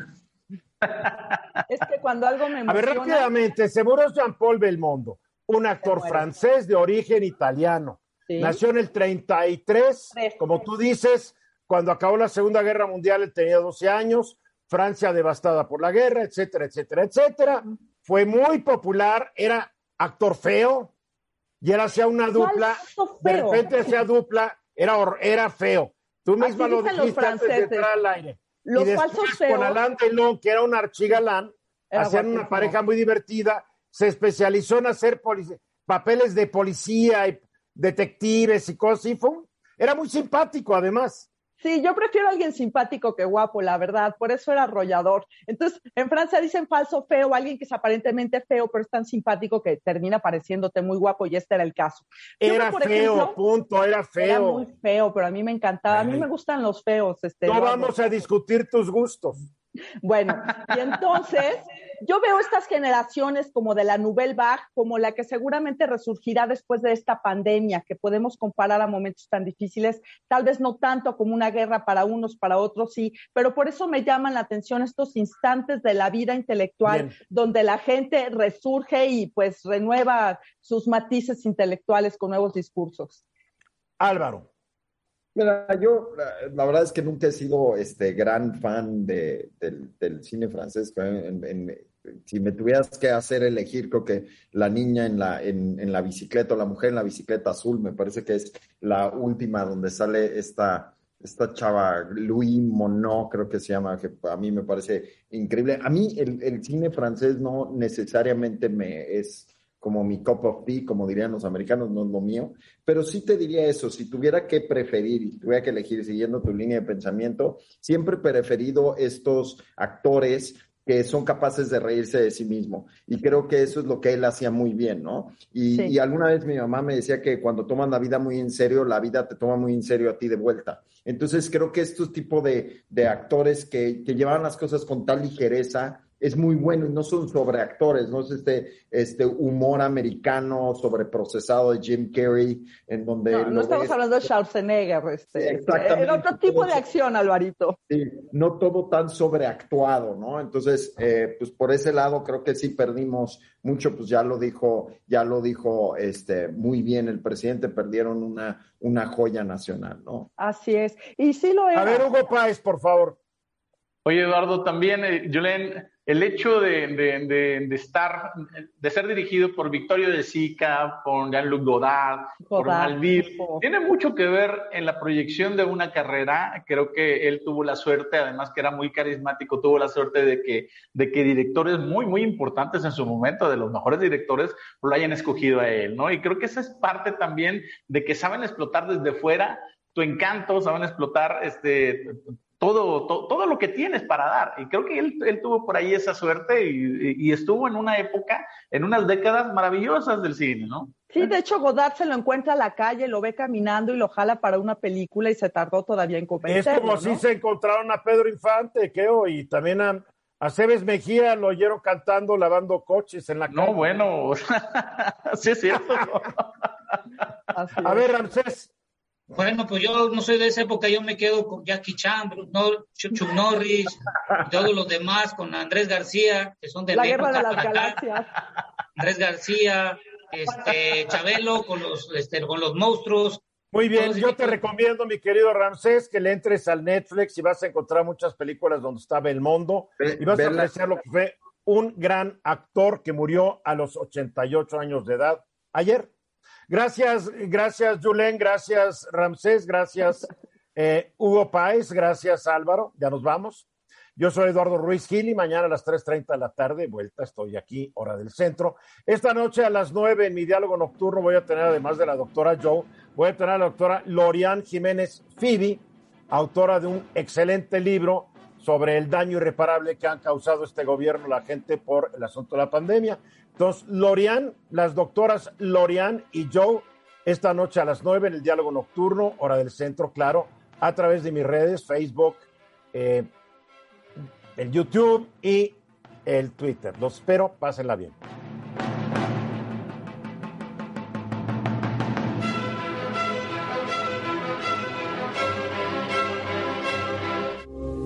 Es que cuando algo me A ver, emociona, rápidamente, seguro es Jean-Paul Belmondo, un actor francés de origen italiano. Sí. Nació en el 33, Tres. como tú dices, cuando acabó la Segunda Guerra Mundial, él tenía 12 años, Francia devastada por la guerra, etcétera, etcétera, etcétera. Fue muy popular, era actor feo, y él hacía una dupla, de repente hacía dupla, era, era feo. Tú misma lo dicen los dijiste antes de entrar al aire. Los y después falsos con feos. Alain Delon, que era un archigalán, Era hacían una pareja muy divertida, se especializó en hacer papeles de policía y detectives y cosas así. Fue un- era muy simpático, además. Sí, yo prefiero a alguien simpático que guapo, la verdad, por eso era arrollador. Entonces, en Francia dicen falso feo, alguien que es aparentemente feo, pero es tan simpático que termina pareciéndote muy guapo, y este era el caso. Era por feo, ejemplo, punto, era Era feo. muy feo, pero a mí me encantaba. A mí me gustan los feos. Este, No vamos a discutir tus gustos. Bueno, y entonces yo veo estas generaciones como de la Nouvelle Vague, como la que seguramente resurgirá después de esta pandemia, que podemos comparar a momentos tan difíciles, tal vez no tanto como una guerra para unos, para otros sí, pero por eso me llaman la atención estos instantes de la vida intelectual, Bien. donde la gente resurge y pues renueva sus matices intelectuales con nuevos discursos. Álvaro. Mira, yo la, verdad es que nunca he sido este gran fan de, del, cine francés. Si me tuvieras que hacer elegir, creo que la niña en la, en, en la bicicleta o la mujer en la bicicleta azul, me parece que es la última donde sale esta, esta chava, Louis Monod, creo que se llama, que a mí me parece increíble. A mí el, el cine francés no necesariamente me es como mi cup of tea, como dirían los americanos, no es lo mío, pero sí te diría eso, si tuviera que preferir y tuviera que elegir siguiendo tu línea de pensamiento, siempre he preferido estos actores que son capaces de reírse de sí mismo. Y creo que eso es lo que él hacía muy bien, ¿no? Y, Sí. y alguna vez mi mamá me decía que cuando toman la vida muy en serio, la vida te toma muy en serio a ti de vuelta. Entonces creo que estos tipos de, de actores que, que llevan las cosas con tal ligereza es muy bueno y no son sobreactores, no es este, este humor americano sobreprocesado de Jim Carrey, en donde No, estamos ves- hablando de Schwarzenegger, este, Sí, exactamente. otro tipo de acción, Alvarito. Sí, no todo tan sobreactuado, ¿no? Entonces, eh, pues por ese lado creo que sí perdimos mucho, pues ya lo dijo, ya lo dijo este muy bien el presidente, perdieron una, una joya nacional, ¿no? Así es. Y sí lo era. A ver, Hugo Páez, por favor. Oye, Eduardo, también, eh, Julen, el hecho de, de- de- de estar, de ser dirigido por Victorio de Sica, por Jean-Luc Godard, por Godard, ojo. tiene mucho que ver en la proyección de una carrera. Creo que él tuvo la suerte, además que era muy carismático, tuvo la suerte de que, de que directores muy, muy importantes en su momento, de los mejores directores, lo hayan escogido a él, ¿no? Y creo que esa es parte también de que saben explotar desde fuera tu encanto, saben explotar este todo, to- todo lo que tienes para dar. Y creo que él, él tuvo por ahí esa suerte y, y- y estuvo en una época, en unas décadas maravillosas del cine, ¿no? Sí, de hecho, Godard se lo encuentra a la calle, lo ve caminando y lo jala para una película y se tardó todavía en Es convencerlo, como ¿no? si se encontraron a Pedro Infante, creo, y también a, a Cebes Mejía lo oyeron cantando, lavando coches en la No, calle. bueno, [LAUGHS] sí es cierto. A es. ver, Ramsés, Bueno, pues yo no soy de esa época, yo me quedo con Jackie Chan, Chuck Norris, y todos los demás, con Andrés García, que son de la guerra de las galaxias. Andrés García, este, Chabelo con los, este, con los monstruos. Muy bien, yo te recomiendo, mi querido Ramsés, que le entres al Netflix y vas a encontrar muchas películas donde está Belmondo y vas a apreciar lo que fue un gran actor que murió a los 88 años de edad ayer. Gracias, gracias Julen, gracias Ramsés, gracias eh, Hugo Páez, gracias Álvaro, ya nos vamos. Yo soy Eduardo Ruiz Gil y mañana a las 3.30 de la tarde, vuelta, estoy aquí, hora del centro. Esta noche a las 9 en mi diálogo nocturno voy a tener, además de la doctora Joe, voy a tener a la doctora Lorian Jiménez Fibi, autora de un excelente libro sobre el daño irreparable que han causado este gobierno la gente por el asunto de la pandemia. Entonces, Lorian, las doctoras Lorian y Joe, esta noche a las 9 en el diálogo nocturno, hora del centro, claro, a través de mis redes, Facebook, eh, el YouTube y el Twitter. Los espero, pásenla bien.